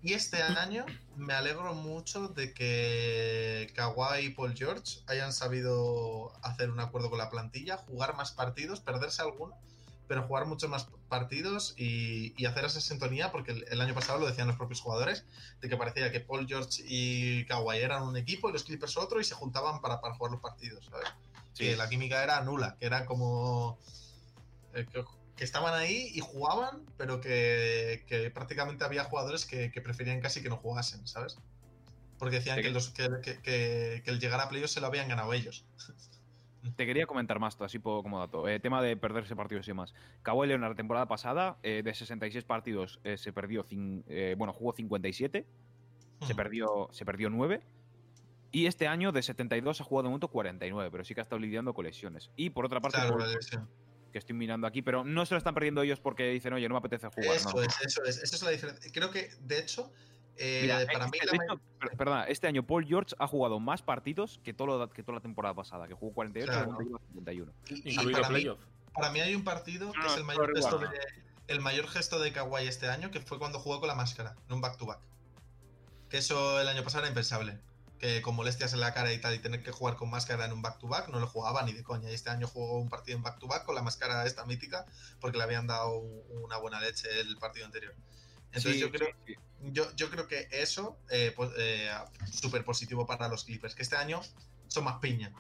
y este año me alegro mucho de que Kawhi y Paul George hayan sabido hacer un acuerdo con la plantilla, jugar más partidos, perderse alguno, pero jugar muchos más partidos y, y hacer esa sintonía, porque el, el año pasado lo decían los propios jugadores, de que parecía que Paul George y Kawhi eran un equipo y los Clippers otro y se juntaban para, para jugar los partidos, ¿sabes? Sí. Que la química era nula, que era como... eh, que, que estaban ahí y jugaban, pero que, que prácticamente había jugadores que, que preferían casi que no jugasen, ¿sabes? Porque decían Sí. que, los, que, que- que- que el llegar a playoffs se lo habían ganado ellos. [laughs] Te quería comentar más, así puedo como dato. Eh, tema de perderse partidos y demás. Kawhi Leonard la temporada pasada, eh, de 66 partidos, eh, se perdió, eh, bueno, jugó 57, se Ujú. perdió, se perdió 9. Y este año de 72 ha jugado de momento 49, pero sí que ha estado lidiando con lesiones. Y por otra parte, Claro, que estoy mirando aquí, pero no se lo están perdiendo ellos porque dicen, oye, no me apetece jugar. Eso no. es, eso es, eso es la diferencia. Creo que, de hecho, eh, Mira, para mí de la hecho, ma- per- perdona, este año Paul George ha jugado más partidos que, todo lo- que toda la temporada pasada, que jugó 48 y Claro. de momento lleva 51. y- para mí, playoff. para mí hay un partido que No, es el mayor, gesto de, el mayor gesto de Kawhi este año, que fue cuando jugó con la máscara, en un back-to-back. Que eso el año pasado era impensable. Que con molestias en la cara y tal, y tener que jugar con máscara en un back-to-back, no lo jugaba ni de coña. Y este año jugó un partido en back-to-back con la máscara esta mítica, porque le habían dado una buena leche el partido anterior. Entonces Sí, yo creo sí, sí. Yo, yo creo que eso es súper positivo para los Clippers, que este año son más piña.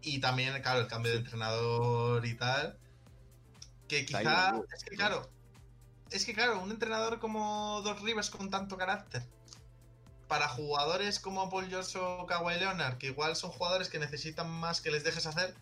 Y también, claro, el cambio de entrenador y tal. Que quizá. Es que, claro. Es que, claro, un entrenador como Doc Rivers con tanto carácter. Para jugadores como Paul George o Kawhi Leonard, que igual son jugadores que necesitan más que les dejes hacer.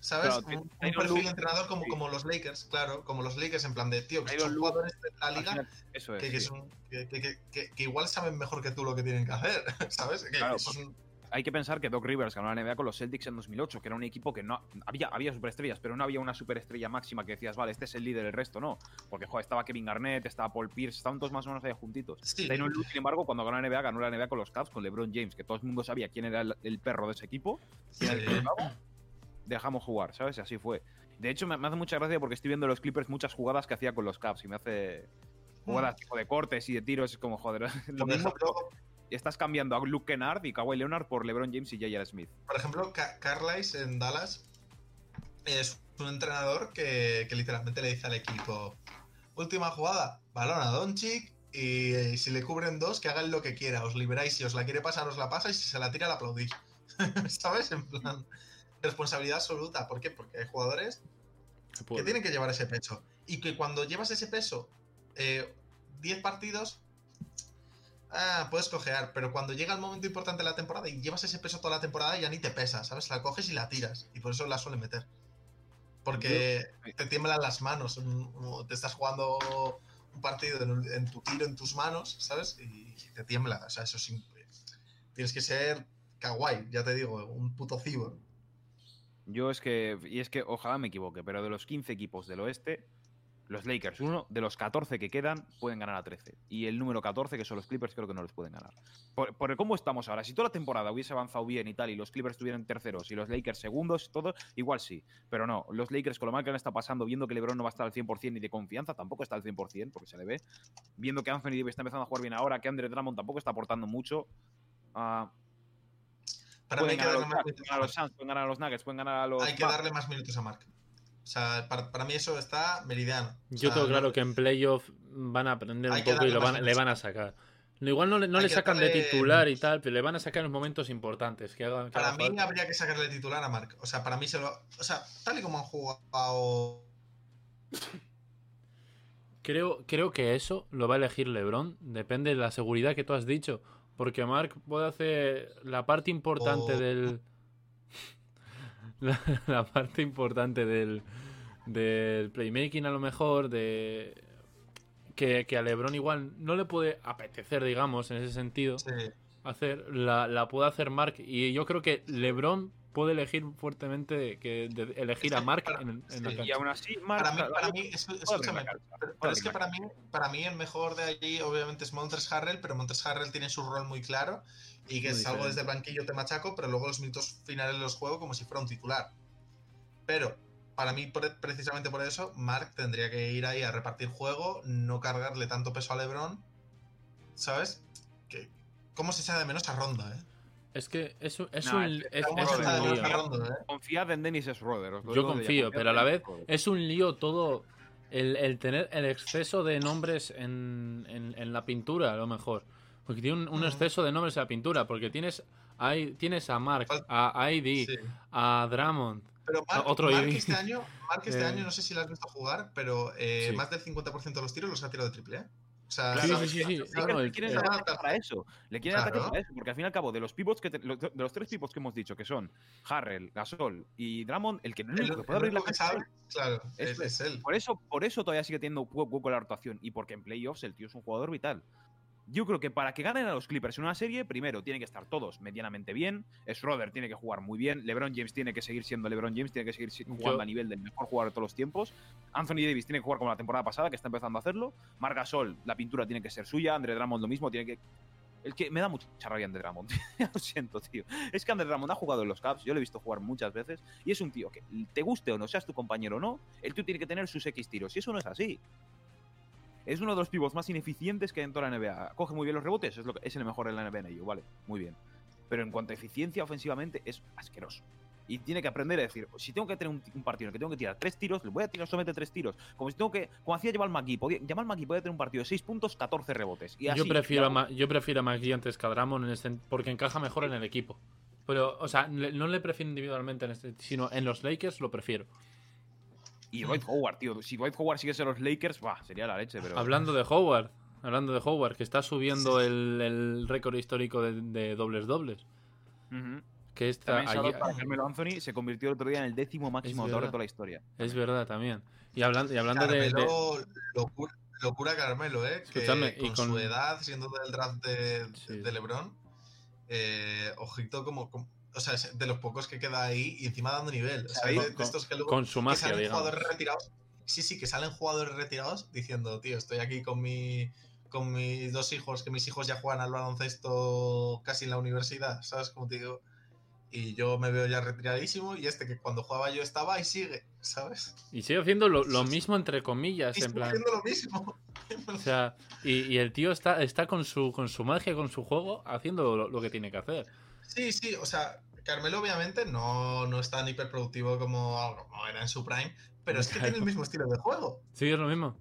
¿Sabes? Claro, un, un perfil de entrenador como, sí. como los Lakers, claro, como los Lakers, en plan de, tío, que son jugadores de la liga eso es. que, que sí. son- que- que- que- que- que igual saben mejor que tú lo que tienen que hacer, [laughs] ¿sabes? Que Claro, eso es un- Hay que pensar que Doc Rivers ganó la NBA con los Celtics en 2008, que era un equipo que no había, había superestrellas, pero no había una superestrella máxima que decías, vale, este es el líder, el resto no. Porque joder, estaba Kevin Garnett, estaba Paul Pierce, estaban todos más o menos ahí juntitos. Sí, Lue, sin embargo, cuando ganó la NBA, ganó la NBA con los Cavs, con LeBron James, que todo el mundo sabía quién era el, el perro de ese equipo. quién era el Dejamos jugar, ¿sabes? Y así fue. De hecho, me, me hace mucha gracia porque estoy viendo los Clippers muchas jugadas que hacía con los Cavs y me hace jugadas tipo de cortes y de tiros, es como joder. [laughs] Lo mismo ejemplo, estás cambiando a Luke Kennard y Kawhi Leonard por LeBron James y J.R. Smith. por ejemplo Ca- Carlisle en Dallas es un entrenador que, que literalmente le dice al equipo: Última jugada, balón a Doncic. Y, eh, si le cubren dos, que hagan lo que quiera. Os liberáis. Si os la quiere pasar, os la pasa. Y si se la tira, la aplaudís. [laughs] ¿Sabes? En plan, responsabilidad absoluta. ¿Por qué? Porque hay jugadores que tienen que llevar ese peso. Y que cuando llevas ese peso, eh, 10 partidos, ah, puedes cojear, pero cuando llega el momento importante de la temporada y llevas ese peso toda la temporada, ya ni te pesa, ¿sabes? La coges y la tiras. Y por eso la suelen meter. Porque te tiemblan las manos. Te estás jugando un partido en, tu tiro, en tus manos, ¿sabes? Y te tiembla. O sea, eso sí. Tienes que ser kawaii, ya te digo, un puto cibor. Yo es que, y es que ojalá me equivoque, pero de los 15 equipos del oeste, los Lakers, uno de los 14 que quedan, pueden ganar a 13. Y el número 14, que son los Clippers, creo que no los pueden ganar. Por, por cómo estamos ahora, si toda la temporada hubiese avanzado bien y tal, y los Clippers estuvieran terceros y los Lakers segundos, todo, igual sí. Pero no, los Lakers con lo mal que le está pasando, viendo que LeBron no va a estar al 100% ni de confianza, tampoco está al 100%, porque se le ve. Viendo que Anthony Davis está empezando a jugar bien ahora, que Andre Drummond tampoco está aportando mucho. ah, Para mí hay pueden que ganar, a darle los, más minutos pueden ganar a los Suns, pueden ganar a los Nuggets, pueden ganar a los. Hay que darle más minutos a Mark. O sea, para, para mí eso está meridiano. O Yo tengo claro que en playoff van a aprender un poco y lo van, le van a sacar. Igual no le, no le sacan de titular y tal, pero le van a sacar en momentos importantes. Que haga, que Para mí falta. habría que sacarle titular a Mark. O sea, para mí se lo. O sea, tal y como han jugado. Creo, creo que eso lo va a elegir LeBron. Depende de la seguridad que tú has dicho. Porque Mark puede hacer la parte importante O- del. [laughs] La, la parte importante del, del playmaking, a lo mejor. de que, que a LeBron igual no le puede apetecer, digamos, en ese sentido. Sí. hacer la, la puede hacer Mark y yo creo que LeBron puede elegir fuertemente que de- elegir a Mark en, en la Sí, cancha. Y aún así, Mark, Para mí, la- para mí, es- escúchame, pero, pero es que para mí, para mí el mejor de allí obviamente es Montres Harrell, pero Montres Harrell tiene su rol muy claro y que Muy salgo diferente. desde el banquillo te machaco, pero luego los minutos finales los juego como si fuera un titular. Pero para mí, precisamente por eso, Mark tendría que ir ahí a repartir juego, no cargarle tanto peso a LeBron, ¿sabes? Que, ¿Cómo se echa de menos a Ronda, eh? Es que es, un- es un, es- es- ¿Cómo es se un echa de menos lío. eh? Confiad en Dennis Schroeder. os lo Yo digo confío, pero a la vez es un lío todo el, el tener el exceso de nombres en, en- en la pintura, a lo mejor. Porque tiene un, un Ujú. exceso de nombres en la pintura, porque tienes, hay, tienes a Mark, a, Sí. a Drummond. Pero Mark, Otro Mark este año, Mark este [laughs] Eh. año, no sé si lo has visto jugar, pero eh, Sí. más del 50% de los tiros los ha tirado de triple, ¿eh? O sea, Sí, Claro, sí, sí, sí. le quieren el- atacar para eso. Le quieren atacar Claro. para eso, porque al fin y al cabo, de los pivots que te- de los tres pivots que hemos dicho, que son Harrell, Gasol y Drummond, el que el único que puede abrir la sabe, claro, es, él. Por eso, por eso todavía sigue teniendo hu- hueco la rotación. Y porque en playoffs el tío es un jugador vital. Yo creo que para que ganen a los Clippers en una serie, primero tienen que estar todos medianamente bien. Schroeder tiene que jugar muy bien. LeBron James tiene que seguir siendo LeBron James, tiene que seguir jugando Yo- a nivel del mejor jugador de todos los tiempos. Anthony Davis tiene que jugar como la temporada pasada, que está empezando a hacerlo. Marc Gasol, la pintura tiene que ser suya. Andre Drummond lo mismo, tiene que. El que me da mucha rabia Andre Drummond. [laughs] Lo siento, tío. Es que Andre Drummond ha jugado en los Caps, yo lo he visto jugar muchas veces, y es un tío que, te guste o no, seas tu compañero o no, el tío tiene que tener sus X tiros, y eso no es así. Es uno de los pivots más ineficientes que hay en toda la NBA. Coge muy bien los rebotes, es, lo que- es el mejor en la NBA en ello, vale, muy bien. Pero en cuanto a eficiencia ofensivamente, es asqueroso. Y tiene que aprender a decir, si tengo que tener un, un partido en el que tengo que tirar tres tiros, le voy a tirar solamente tres tiros. Como si tengo que, como hacía Jamal McGee, podía, Jamal McGee podía tener un partido de 6 puntos, 14 rebotes. Y así, yo, prefiero a Ma- yo prefiero a McGee antes que a Drummond en este- porque encaja mejor en el equipo. Pero, o sea, no le prefiero individualmente, en este, sino en los Lakers lo prefiero. Y Dwight Howard, tío. Si Dwight Howard sigue siendo los Lakers, bah, sería la leche, pero. Hablando de Howard, hablando de Howard, que está subiendo el, el récord histórico de, de dobles dobles. Ujú. Que está También shout out allí- para Carmelo Anthony se convirtió el otro día en el décimo máximo anotador de toda la historia. Es verdad también. Y hablando, y hablando de, de- Carmelo, locura, locura Carmelo, ¿eh? Que Escúchame, y con, con- su edad, siendo del draft de, Sí. de LeBron, eh, ojito como, como- O sea, es de los pocos que queda ahí y encima dando nivel. O sea, Ahí, de, estos que luego con su que magia, salen digamos. jugadores retirados. Sí, sí, que salen jugadores retirados diciendo, tío, estoy aquí con mi con mis dos hijos, que mis hijos ya juegan al baloncesto casi en la universidad, ¿sabes? Como te digo. Y yo me veo ya retiradísimo y este que cuando jugaba yo estaba y sigue, ¿sabes? Y sigue haciendo lo, lo mismo entre comillas, Y en sigue plan. haciendo lo mismo. [laughs] O sea, y, y el tío está, está con su con su magia, con su juego, haciendo lo, lo que tiene que hacer. Sí, sí, o sea, Carmelo obviamente no, no es tan hiperproductivo como, como era en su prime, pero es que tiene el mismo estilo de juego. Sí, es lo mismo.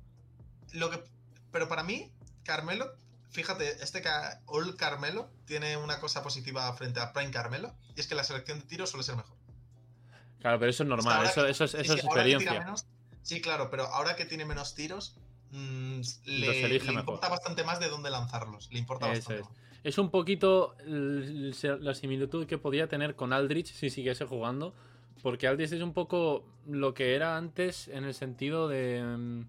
Lo que, pero para mí, Carmelo, fíjate, este All Carmelo tiene una cosa positiva frente a Prime Carmelo, y es que la selección de tiros suele ser mejor. Claro, pero eso es normal, eso, es, eso sí, es experiencia. menos- sí, claro, pero ahora que tiene menos tiros, mm, le, le importa bastante más de dónde lanzarlos. Le importa bastante es. más. Es un poquito la similitud que podía tener con Aldrich si siguiese jugando. Porque Aldrich es un poco lo que era antes en el sentido de. mm,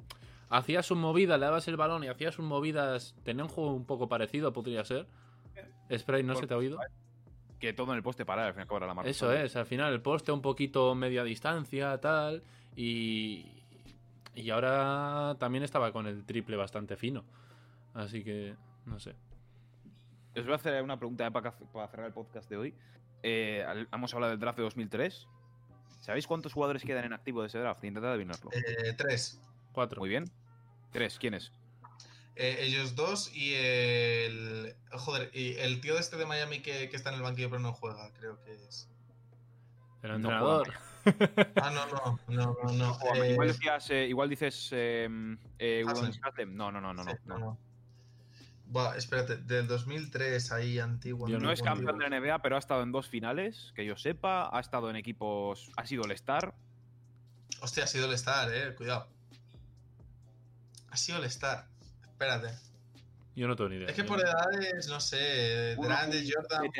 hacías sus movidas, le dabas el balón y hacías sus movidas. Tenía un juego un poco parecido, podría ser. Spray, ¿no Por- se te ha oído? que todo en el poste para, al final cobra la marca. Eso es, al final el poste un poquito media distancia, tal, y, y ahora también estaba con el triple bastante fino. Así que, no sé. Os voy a hacer una pregunta para, para cerrar el podcast de hoy. Eh, hemos hablado del draft de 2003. ¿Sabéis cuántos jugadores quedan en activo de ese draft? Intentad adivinarlo. Eh, tres. Cuatro. Muy bien. Tres, ¿quiénes? Eh, ellos dos y el. Joder, y el tío este de Miami que, que está en el banquillo pero no juega, creo que es. El No entrenador. [laughs] Ah, no, no, no, no, no. Eh, igual, decías, eh, igual dices eh, eh. No, no, no, no. sí, no, no. Buah, espérate, del 2003 ahí antiguo. Yo No es campeón de la NBA, pero ha estado en dos finales, que yo sepa. Ha estado en equipos. Ha sido el Star. Hostia, ha sido el Star, eh, cuidado. Ha sido el Star. Espérate. Yo no tengo ni idea. Es que por edades, no sé, Uno, un Jordan,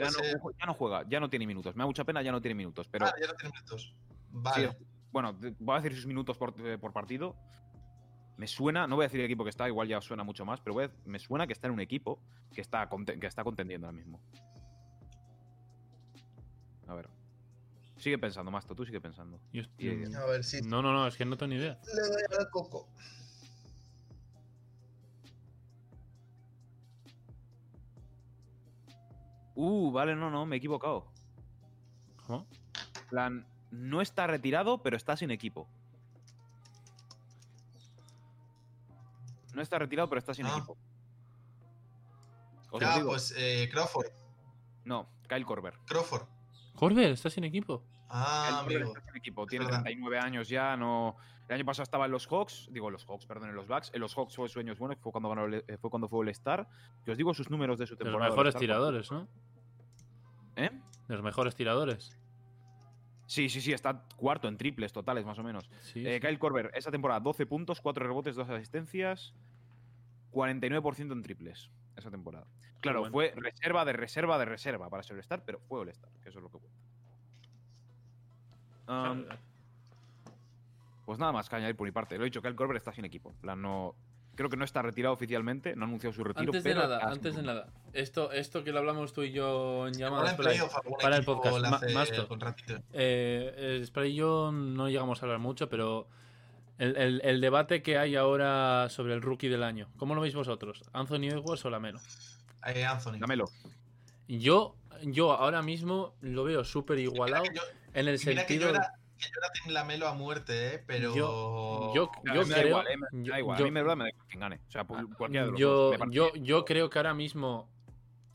ya no juega, ya no tiene minutos. Me da mucha pena, ya no tiene minutos. Pero Ah, ya no tiene minutos. Vale. Sí, bueno, voy a decir sus minutos por, eh, por partido. Me suena, no voy a decir el equipo que está, igual ya os suena mucho más, pero voy a- me suena que está en un equipo que está, que está contendiendo ahora mismo. A ver. Sigue pensando, Masto, tú sigue pensando. yo- Bien. A ver si No, no, no, es que no tengo ni idea. le doy al coco. Uh, vale, no, no, me he equivocado. ¿Cómo? plan, no está retirado, pero está sin equipo. No está retirado, pero está sin Ah. equipo. Os Ah, pues eh, Crawford. No, Kyle Korver. Crawford. Corber, ¿estás sin equipo? Ah, Kyle amigo. está sin equipo. Tiene verdad. 39 años ya, no... El año pasado estaba en los Hawks, digo los Hawks, perdón, en los Bucks. En los Hawks fue sueños buenos, fue cuando, ganó el- eh, fue cuando fue el Star. Que os digo sus números de su De los temporada. mejores All-Star. tiradores, ¿no? ¿Eh? De los mejores tiradores. Sí, sí, sí, está cuarto en triples totales, más o menos. Sí. Eh, sí. Kyle Korver, esa temporada, 12 puntos, 4 rebotes, 2 asistencias, 49% en triples, esa temporada. Claro, bueno. fue reserva de reserva de reserva para ser el Star, pero fue el Star, que eso es lo que cuenta. Um, pues nada más que añadir por mi parte. Lo he dicho, Kyle Korver está sin equipo. En plan, no, creo que no está retirado oficialmente, no ha anunciado su retiro. Antes de pero nada, antes de nada. Esto, esto que lo hablamos tú y yo en llamadas algún para el podcast, Ma- Masto. Eh, eh, Spray y yo no llegamos a hablar mucho, pero el, el- el debate que hay ahora sobre el rookie del año, ¿cómo lo veis vosotros? ¿Anthony Edwards o Lamelo? Eh, Anthony. Dámelo. Yo, yo ahora mismo lo veo súper igualado yo, en el y mira que yo sentido. Que yo era Team Lamelo a muerte, eh, pero. Yo- yo- Claro, me da creo- igual, eh, me da igual. yo- a mí me da, me da igual quien gane. O sea, por- cualquiera de los yo, dos. Yo, yo creo que ahora mismo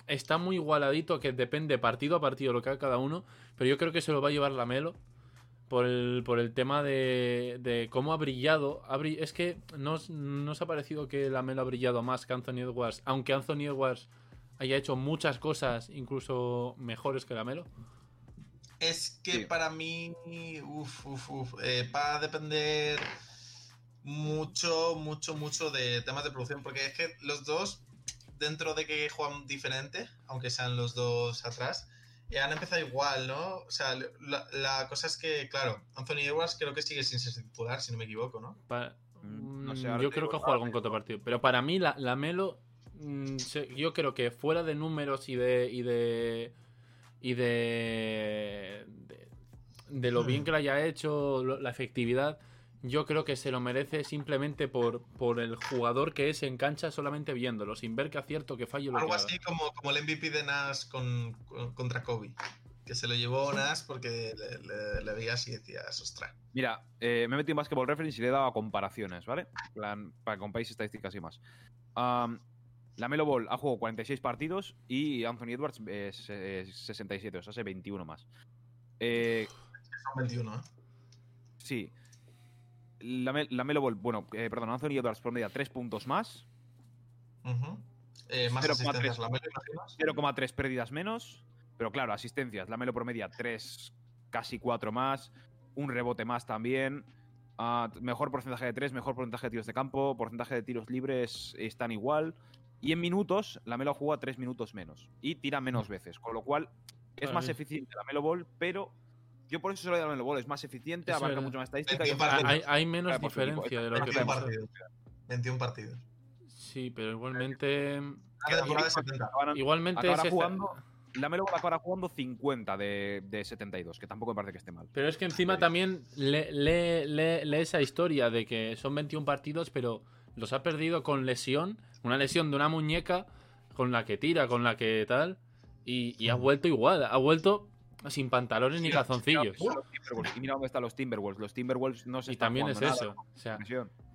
está muy igualadito, que depende partido a partido lo que haga cada uno, pero yo creo que se lo va a llevar Lamelo por el, por el tema de, de cómo ha brillado. Ha bri- es que no, os- no os ha parecido que Lamelo ha brillado más que Anthony Edwards, aunque Anthony Edwards haya hecho muchas cosas incluso mejores que Lamelo. Es que Sí. para mí, uf, uf, uf, eh, va a depender mucho, mucho, mucho de temas de producción, porque es que los dos, dentro de que juegan diferente, aunque sean los dos atrás, eh, han empezado igual, ¿no? O sea, la, la cosa es que, claro, Anthony Edwards creo que sigue sin ser titular, si no me equivoco, ¿no? Pa- Mm, no sé, yo creo que ha jugado algún que otro partido. Pero para mí, la, la Melo, mm, yo creo que fuera de números y de. y de. Y de. de, de lo bien que lo haya hecho, lo- la efectividad, yo creo que se lo merece simplemente por, por el jugador que es en cancha solamente viéndolo, sin ver que acierto, que fallo lo Algo que así como, como el MVP de Nas con, con- contra Kobe, que se lo llevó Nas porque le, le- le veías y decías, ostras. Mira, eh, me he metido en Basketball Reference y le he dado a comparaciones, ¿vale? Plan, para que comparéis estadísticas y más. Am, la Melo Ball ha jugado 46 partidos y Anthony Edwards eh, se- 67, o sea, hace 21 más. Eh, Son 21, ¿eh? sí. La, Me- la Melo Ball, bueno, eh, perdón, Anthony Edwards promedia 3 puntos más, Ujú. Eh, más 0,3. asistencias, la Melo, imaginas? 0,3 pérdidas menos, pero claro, asistencias. La Melo promedia 3, casi 4 más, un rebote más también. ah, mejor porcentaje de 3, mejor porcentaje de tiros de campo, porcentaje de tiros libres están igual. Y en minutos, la Melo juega 3 minutos menos y tira menos veces, con lo cual es más eficiente la Melo Ball, pero yo por eso se lo doy a la Melo Ball, es más eficiente, Es abarca mucho más estadística. y. Hay, hay menos diferencia de lo que 21 pensaba. partidos. 21 partidos. Sí, pero igualmente. Una temporada de 70. acabarán- Igualmente acabará es esta- jugando la Melo va a acabar jugando 50 de, de 72, que tampoco me parece que esté mal. Pero es que encima también lee, lee- lee- lee esa historia de que son 21 partidos, pero los ha perdido con lesión, una lesión de una muñeca con la que tira, con la que tal, y, y ha vuelto igual, ha vuelto sin pantalones ni calzoncillos. Y mira dónde están los Timberwolves. Los Timberwolves no se Y están también es eso. nada, O sea,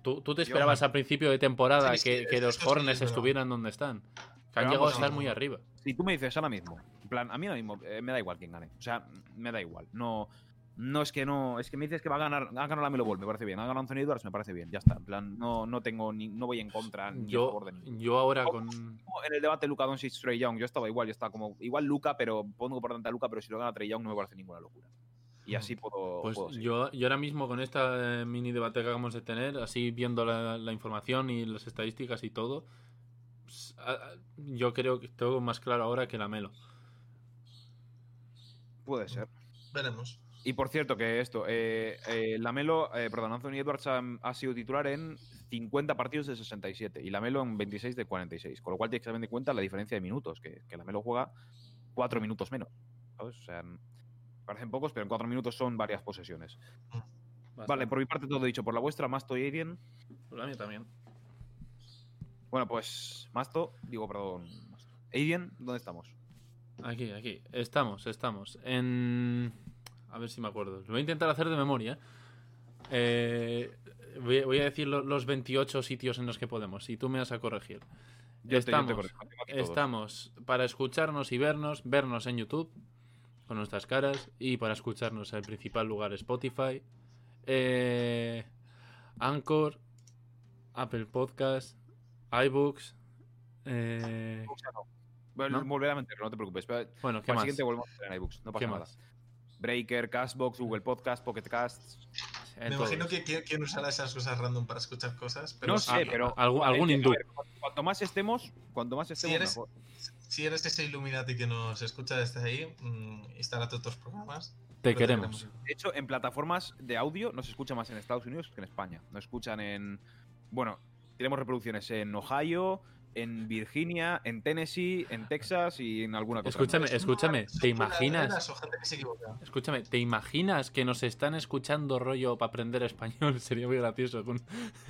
tú, tú te esperabas man. a principio de temporada Sí, sí, que, que los Hornets estuvieran donde están. Que han llegado a estar muy arriba. Si tú me dices ahora mismo, en plan, a mí ahora mismo eh, me da igual quién gane. O sea, me da igual. No, no es que no. Es que me dices que va a ganar, ha ganado la Melo Ball, me parece bien. Ha ganado Anthony Edwards, me parece bien. Ya está. En plan, no, no tengo ni, no voy en contra ni a Yo, favor de ninguno. yo ahora con. En el debate Luca Doncic Trey Young, yo estaba igual, yo estaba como igual Luca, pero pongo por delante a Luca, pero si lo gana Trey Young no me parece ninguna locura. Y así puedo. Pues puedo seguir. yo, yo ahora mismo con esta eh, mini debate que acabamos de tener, así viendo la, la información y las estadísticas y todo, pues, a- yo creo que tengo más claro ahora que la Melo. Puede ser. Veremos. Y por cierto, que esto, eh, eh, Lamelo, eh, perdón, Anthony Edwards ha, ha sido titular en 50 partidos de 67 y Lamelo en 26 de 46. Con lo cual tienes que tener en cuenta la diferencia de minutos, que, que Lamelo juega 4 minutos menos. ¿sabes? O sea, parecen pocos, pero en 4 minutos son varias posesiones. Vale, por mi parte todo dicho. Por la vuestra, Masto y Aiden. Por la mía también. Bueno, pues Masto, digo, perdón. Aiden, ¿dónde estamos? Aquí, aquí. Estamos, estamos. En. A ver si me acuerdo. Lo voy a intentar hacer de memoria. Eh, voy, voy a decir lo- los 28 sitios en los que podemos y tú me vas a corregir. Yo te- yo te Estamos, corrijo, estamos para escucarnos y vernos, vernos en YouTube con nuestras caras y para escucharnos en el principal lugar Spotify, eh, Anchor, Apple Podcast, iBooks. eh, no. Bueno, ¿No? volver a meterlo, no te preocupes. Pero bueno, ¿qué Para el más? siguiente volvemos a meter en iBooks, no pasa ¿Qué nada. más? Breaker, Castbox, Google Podcast, Pocket Casts. Me todos. imagino que qui- quién usará esas cosas random para escuchar cosas. Pero No si, sé, pero. algún- algún Eh, hindú. ver, Cuanto más estemos, cuanto más estemos, eres- mejor. si eres ese Illuminati que nos escucha desde ahí, mm, instala todos tus programas. Te queremos. De hecho, en plataformas de audio nos escucha más en Estados Unidos que en España. Nos escuchan en. Bueno, tenemos reproducciones en Ohio, en Virginia, en Tennessee, en Texas y en alguna cosa. Escúchame, más. escúchame, ¿te imaginas? Escúchame, ¿te imaginas que nos están escuchando rollo para aprender español? [laughs] Sería muy gracioso. con-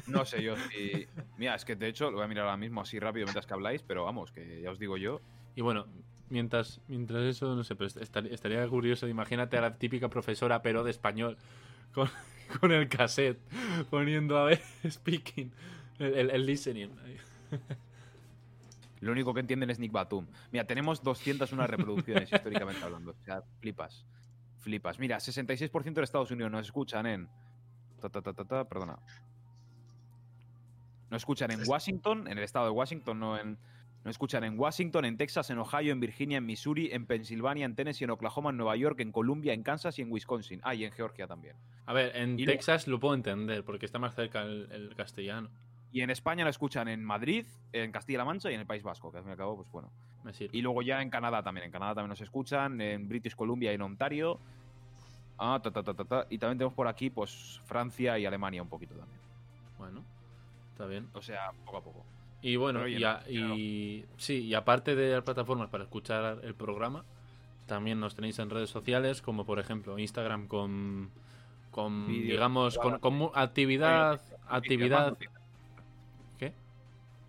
No sé yo si. Mira, es que de hecho lo voy a mirar ahora mismo así rápido mientras que habláis, pero vamos, que ya os digo yo. Y bueno, mientras, mientras eso, no sé, pero estar- estaría curioso. Imagínate a la típica profesora, pero de español, con, [laughs] con el cassette, poniendo a ver [laughs] speaking, el, el- el listening. Lo único que entienden es Nick Batum. Mira, tenemos 201 reproducciones [laughs] históricamente hablando. O sea, flipas. Flipas. Mira, 66% de Estados Unidos nos escuchan en. ta, ta, ta, ta, ta, perdona. Nos escuchan en Washington, en el estado de Washington, no en. Nos escuchan en Washington, en Texas, en Ohio, en Virginia, en Missouri, en Pensilvania, en Tennessee, en Oklahoma, en Nueva York, en Columbia, en Kansas y en Wisconsin. Ah, y en Georgia también. A ver, en Y lo- Texas lo puedo entender, porque está más cerca el, el castellano. Y en España lo escuchan en Madrid, en Castilla-La Mancha y en el País Vasco, que al fin y al cabo, pues bueno. Me sirve. Y luego ya en Canadá también. En Canadá también nos escuchan, en British Columbia y en Ontario. Ah, ta, ta, ta, ta, ta. Y también tenemos por aquí, pues, Francia y Alemania un poquito también. Bueno, está bien. O sea, poco a poco. Y bueno, y, a- claro. y- sí, y aparte de las plataformas para escuchar el programa, también nos tenéis en redes sociales, como por ejemplo Instagram con, con digamos, con, actividad, actividad.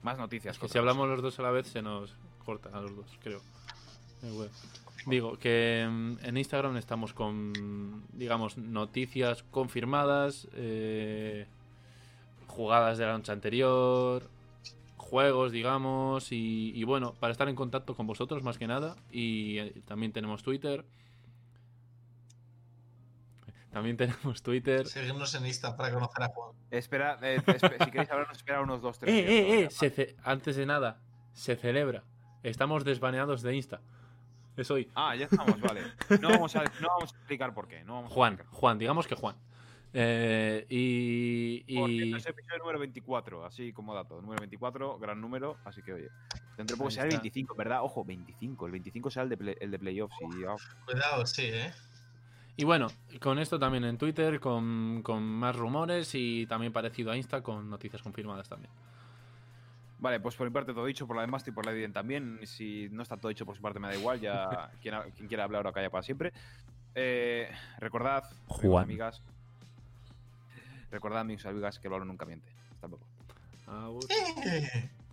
Más noticias. Que si hablamos los dos a la vez se nos corta a los dos, creo. Digo que mm, en Instagram estamos con, digamos, noticias confirmadas, eh, jugadas de la noche anterior, juegos, digamos, y, y bueno, para estar en contacto con vosotros más que nada. Y eh, también tenemos Twitter. También tenemos Twitter. Seguirnos en Insta para conocer a Juan. Espera, eh, espe- si [laughs] queréis hablar, espera unos dos, tres ¡Eh, días, eh, ¿no? eh! Antes de nada, se celebra. Estamos desbaneados de Insta. Es hoy. Ah, ya estamos, vale. No [laughs] vamos, a, no vamos a explicar por qué. No vamos Juan. Juan, digamos que Juan. Eh, y. Y- cierto, es el episodio número 24, así como dato. Número 24, gran número, así que oye. Dentro de poco será el está. 25, ¿verdad? Ojo, 25. El 25 será el de, play- el de playoffs. Y, Cuidado, sí, ¿eh? Y bueno, con esto también en Twitter, con, con más rumores y también parecido a Insta, con noticias confirmadas también. Vale, pues por mi parte todo dicho, por la demás y por la Evident también. Si no está todo dicho por su parte me da igual, ya [laughs] quien, quiera hablar ahora calla para siempre. Eh, recordad, Juan. amigas, recordad, amigos y amigas, que el valor nunca miente. Hasta luego. Eh.